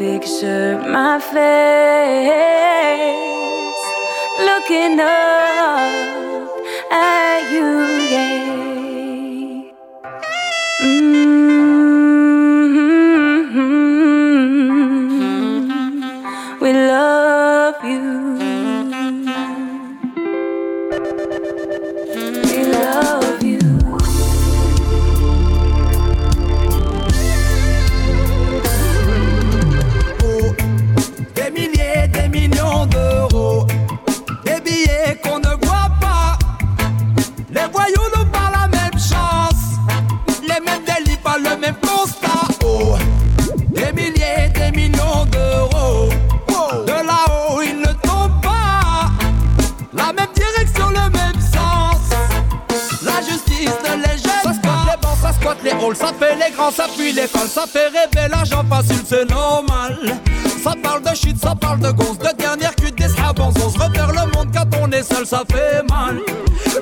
picture my face. Looking up vacances, puis l'école, ça fait rêver l'argent facile, c'est normal. Ça parle de shit, ça parle de gonzes, de dernière cuite, des savants. On se repère le monde quand on est seul, ça fait mal.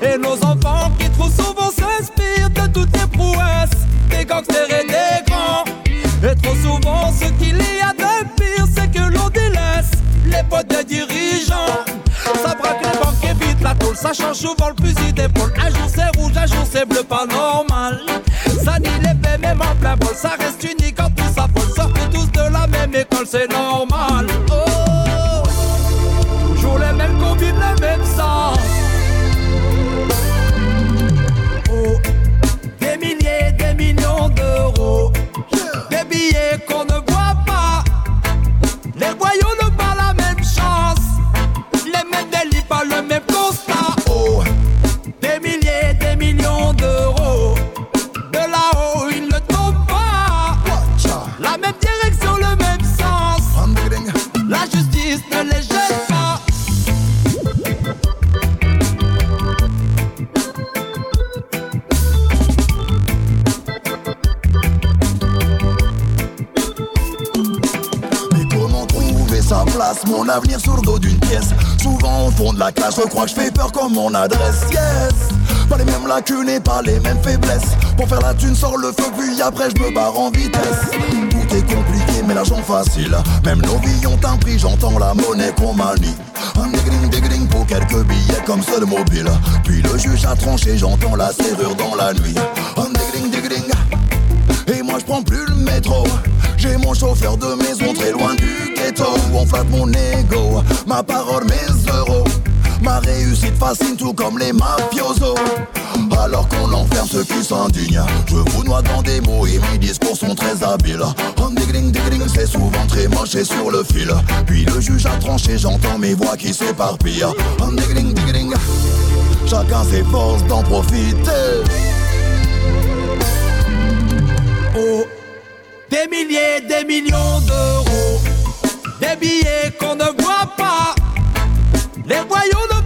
Et nos enfants qui trop souvent s'inspirent de toutes les prouesses, des gangsters et des grands. Et trop souvent, ce qu'il y a de pire, c'est que l'on délaisse les potes des dirigeants. Ça braque les banques et vite la tôle, ça change souvent le fusil d'épaule. Un jour c'est rouge, un jour c'est bleu, pas non ça reste unique en plus, ça faut sortir tous de la même école, c'est normal. Je crois que je fais peur comme mon adresse. Yes! Pas les mêmes lacunes et pas les mêmes faiblesses. Pour faire la thune, sort le feu, puis après je me barre en vitesse. Tout est compliqué, mais l'argent facile. Même nos vies ont un prix, j'entends la monnaie qu'on manie. Un dégling, dégling pour quelques billets comme seul mobile. Puis le juge a tranché, j'entends la serrure dans la nuit. Un dégling, dégling. Et moi je prends plus le métro. J'ai mon chauffeur de maison très loin du ghetto. On flatte mon ego, ma parole, mes euros. Ma réussite fascine tout comme les mafiosos. Alors qu'on enferme ceux qui s'indignent. Je vous noie dans des mots et mes discours sont très habiles. Un dégling, dégling, c'est souvent très moche et sur le fil. Puis le juge a tranché, j'entends mes voix qui s'éparpillent. Un dégling, dégling, chacun s'efforce d'en profiter. Oh, des milliers, des millions d'euros, des billets qu'on ne. Nego aiuda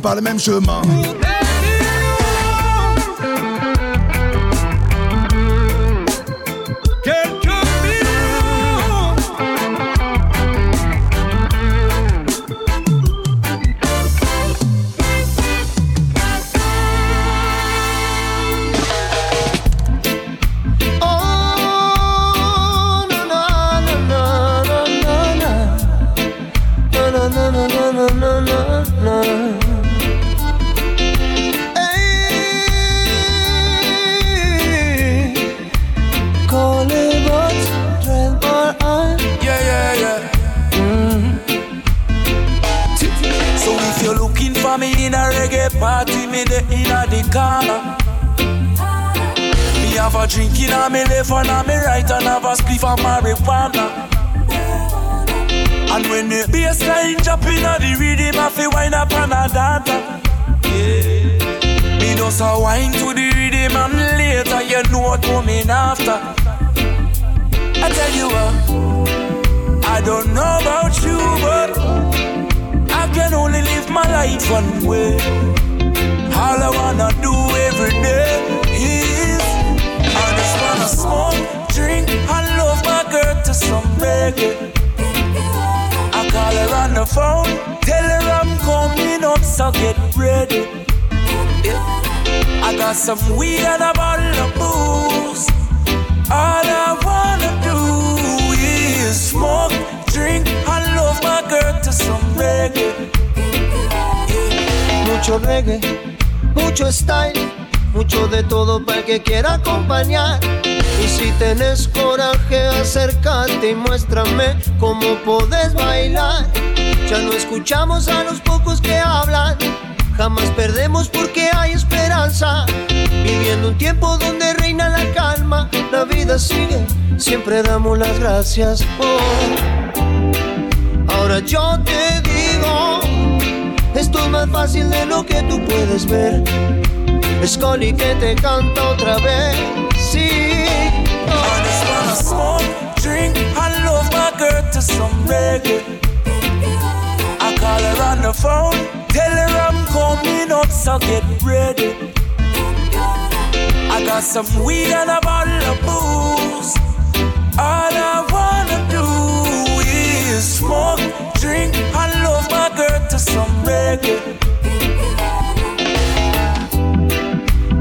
Par le même chemin. One way. All I wanna do every day is I just wanna smoke, drink, and love my girl to some reggae. I call her on the phone, tell her I'm coming up, so get ready. Yeah. I got some weed and a bottle of booze. All I wanna do is smoke, drink, and love my girl to some reggae. Mucho reggae, mucho style, mucho de todo para el que quiera acompañar. Y si tenés coraje, acércate y muéstrame cómo podés bailar. Ya no escuchamos a los pocos que hablan, jamás perdemos porque hay esperanza. Viviendo un tiempo donde reina la calma, la vida sigue, siempre damos las gracias. Oh. Ahora yo te digo, esto es más fácil de lo que tú puedes ver. Scully que te canta otra vez, sí. I just wanna smoke, drink, and love my girl to some reggae. I call her on the phone, tell her I'm coming up, so get ready. I got some weed and a reggae.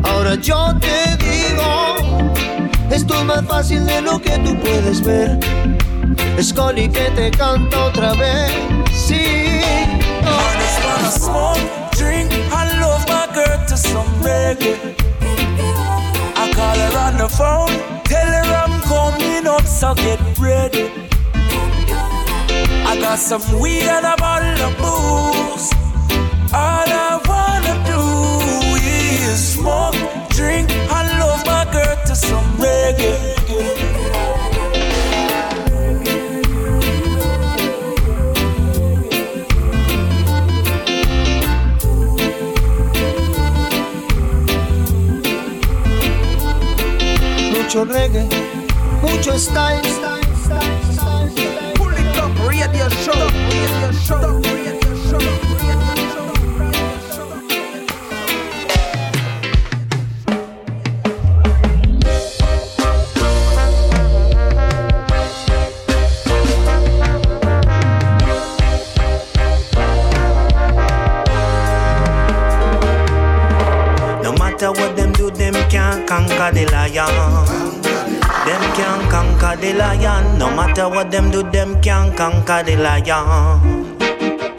Ahora yo te digo, esto es más fácil de lo que tú puedes ver. Scully que te canta otra vez, sí. I just wanna smoke, drink, and love my girl to some reggae. I call her on the phone. Tell her I'm coming up, so get ready. I got some weed and a bottle of booze. All conquer the lion.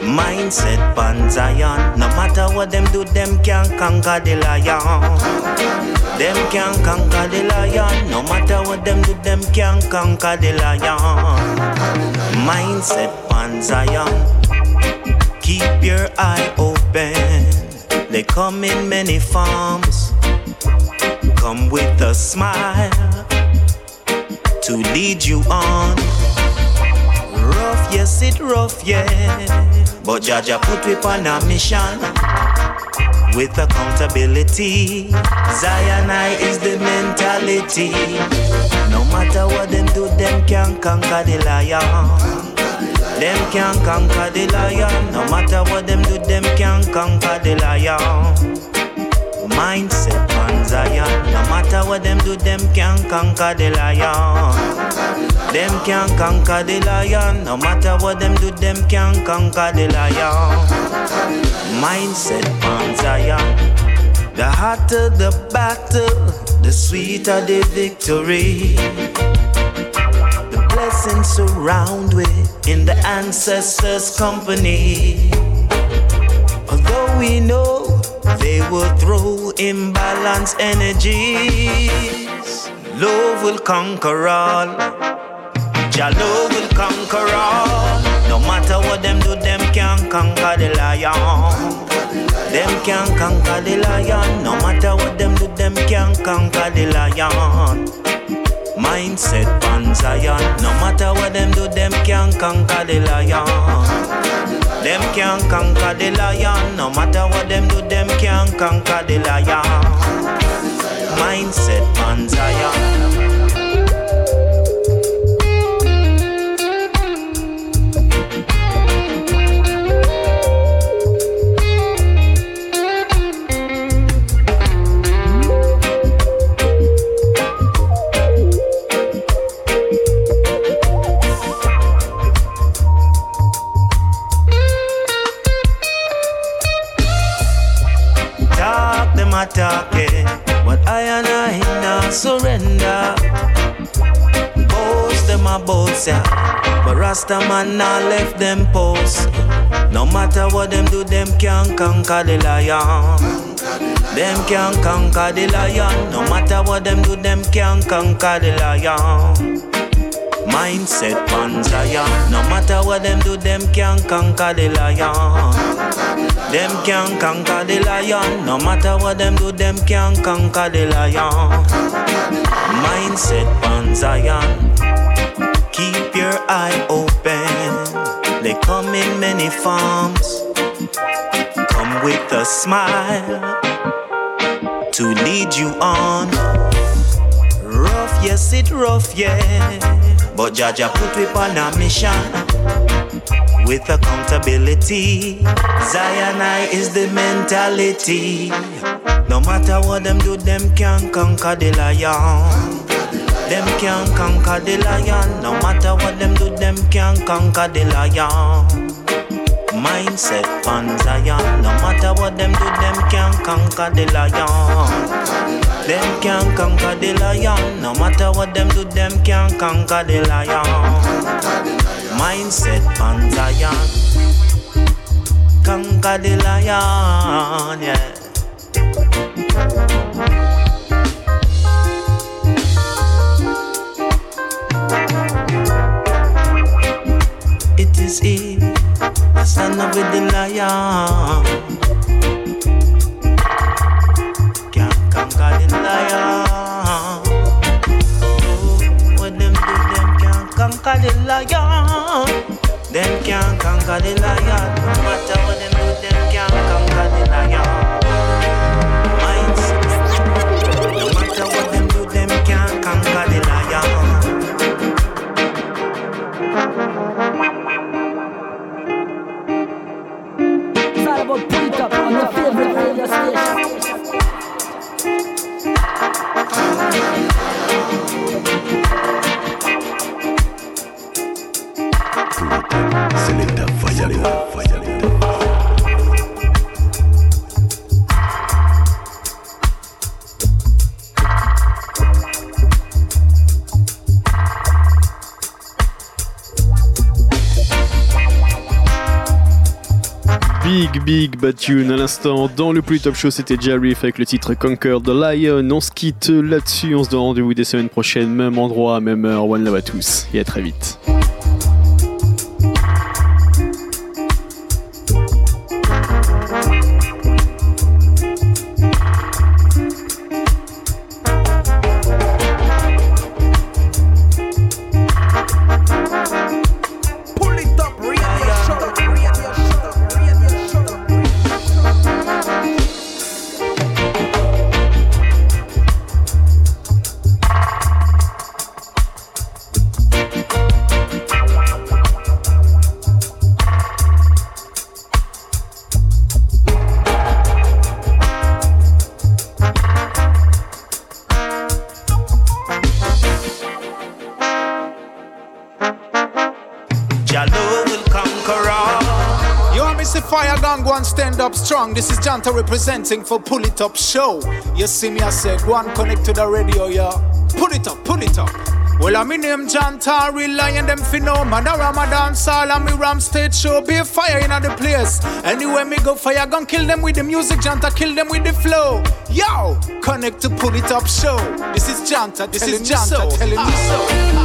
Mindset pan Zion. No matter what them do, them can't conquer the lion. Them can't conquer the lion. No matter what them do, them can't conquer the lion. Mindset pan Zion. Keep your eye open. They come in many forms. Come with a smile to lead you on. Yes, it rough, yeah. But Jah Jah put we on a mission with accountability. Zionite is the mentality. No matter what them do, them can't conquer the lion. Them can't conquer the lion. No matter what them do, them can't conquer the lion. Mindset on Zion. No matter what them do, them can't conquer the lion. Them can't conquer the lion. No matter what them do, them can't conquer the lion. Mindset on Zion. The hotter the battle, the sweeter the victory. The blessings surround we in the ancestors' company. Although we know they will throw imbalanced energies, love will conquer all. Jah will conquer all. No matter what them do, them can't conquer the lion. Them can't conquer the lion. No matter what them do, them can't conquer the lion. Mindset on Zion. No matter what them do, them can't conquer the lion. Them can't conquer the lion. No matter what them do, them can't conquer the lion. Mindset on Zion. And I not surrender. Boast them a boast, yeah. But Rasta man not left them post. No matter what them do, them can't conquer the lion. Them can't conquer the lion. No matter what them do, them can't conquer the lion. Mindset on Zion. No matter what them do, them can't conquer the lion. Them can't conquer the lion. No matter what them do, them can't conquer the lion. Mindset on Zion. Keep your eye open. They come in many forms. Come with a smile to lead you on. Rough, yes, it rough, yeah. But Jah Jah put we on a mission with accountability. Zionite is the mentality. No matter what them do, them can't conquer the lion. Them can't conquer the lion. No matter what them do, them can't conquer the lion. Mindset on Zion. No matter what them do, them can't conquer the lion. Them can't conquer the lion. No matter what them do, them can't conquer the lion. Mindset on Zion. Conquer the lion, yeah. It is he, stand up with the lion. liar them can't conquer the lion. No matter what Big Bad Tune à l'instant. Dans le plus top show c'était Jarif avec le titre Conquer the Lion. On se quitte là-dessus. On se donne rendez-vous des semaines prochaines. Même endroit même heure. One love à tous. Et à très vite This is Janta representing for Pull It Up Show. You see me, I said, go and connect to the radio, yeah. Pull it up, pull it up. Well, I'm in name Janta, relying them for no man. A dance Ramadan Sal and me Ram State Show. Be a fire in the place. Anywhere me go, fire gun, kill them with the music, Janta, kill them with the flow. Yo, connect to Pull It Up Show. This is Janta, this is Janta telling me ah. so.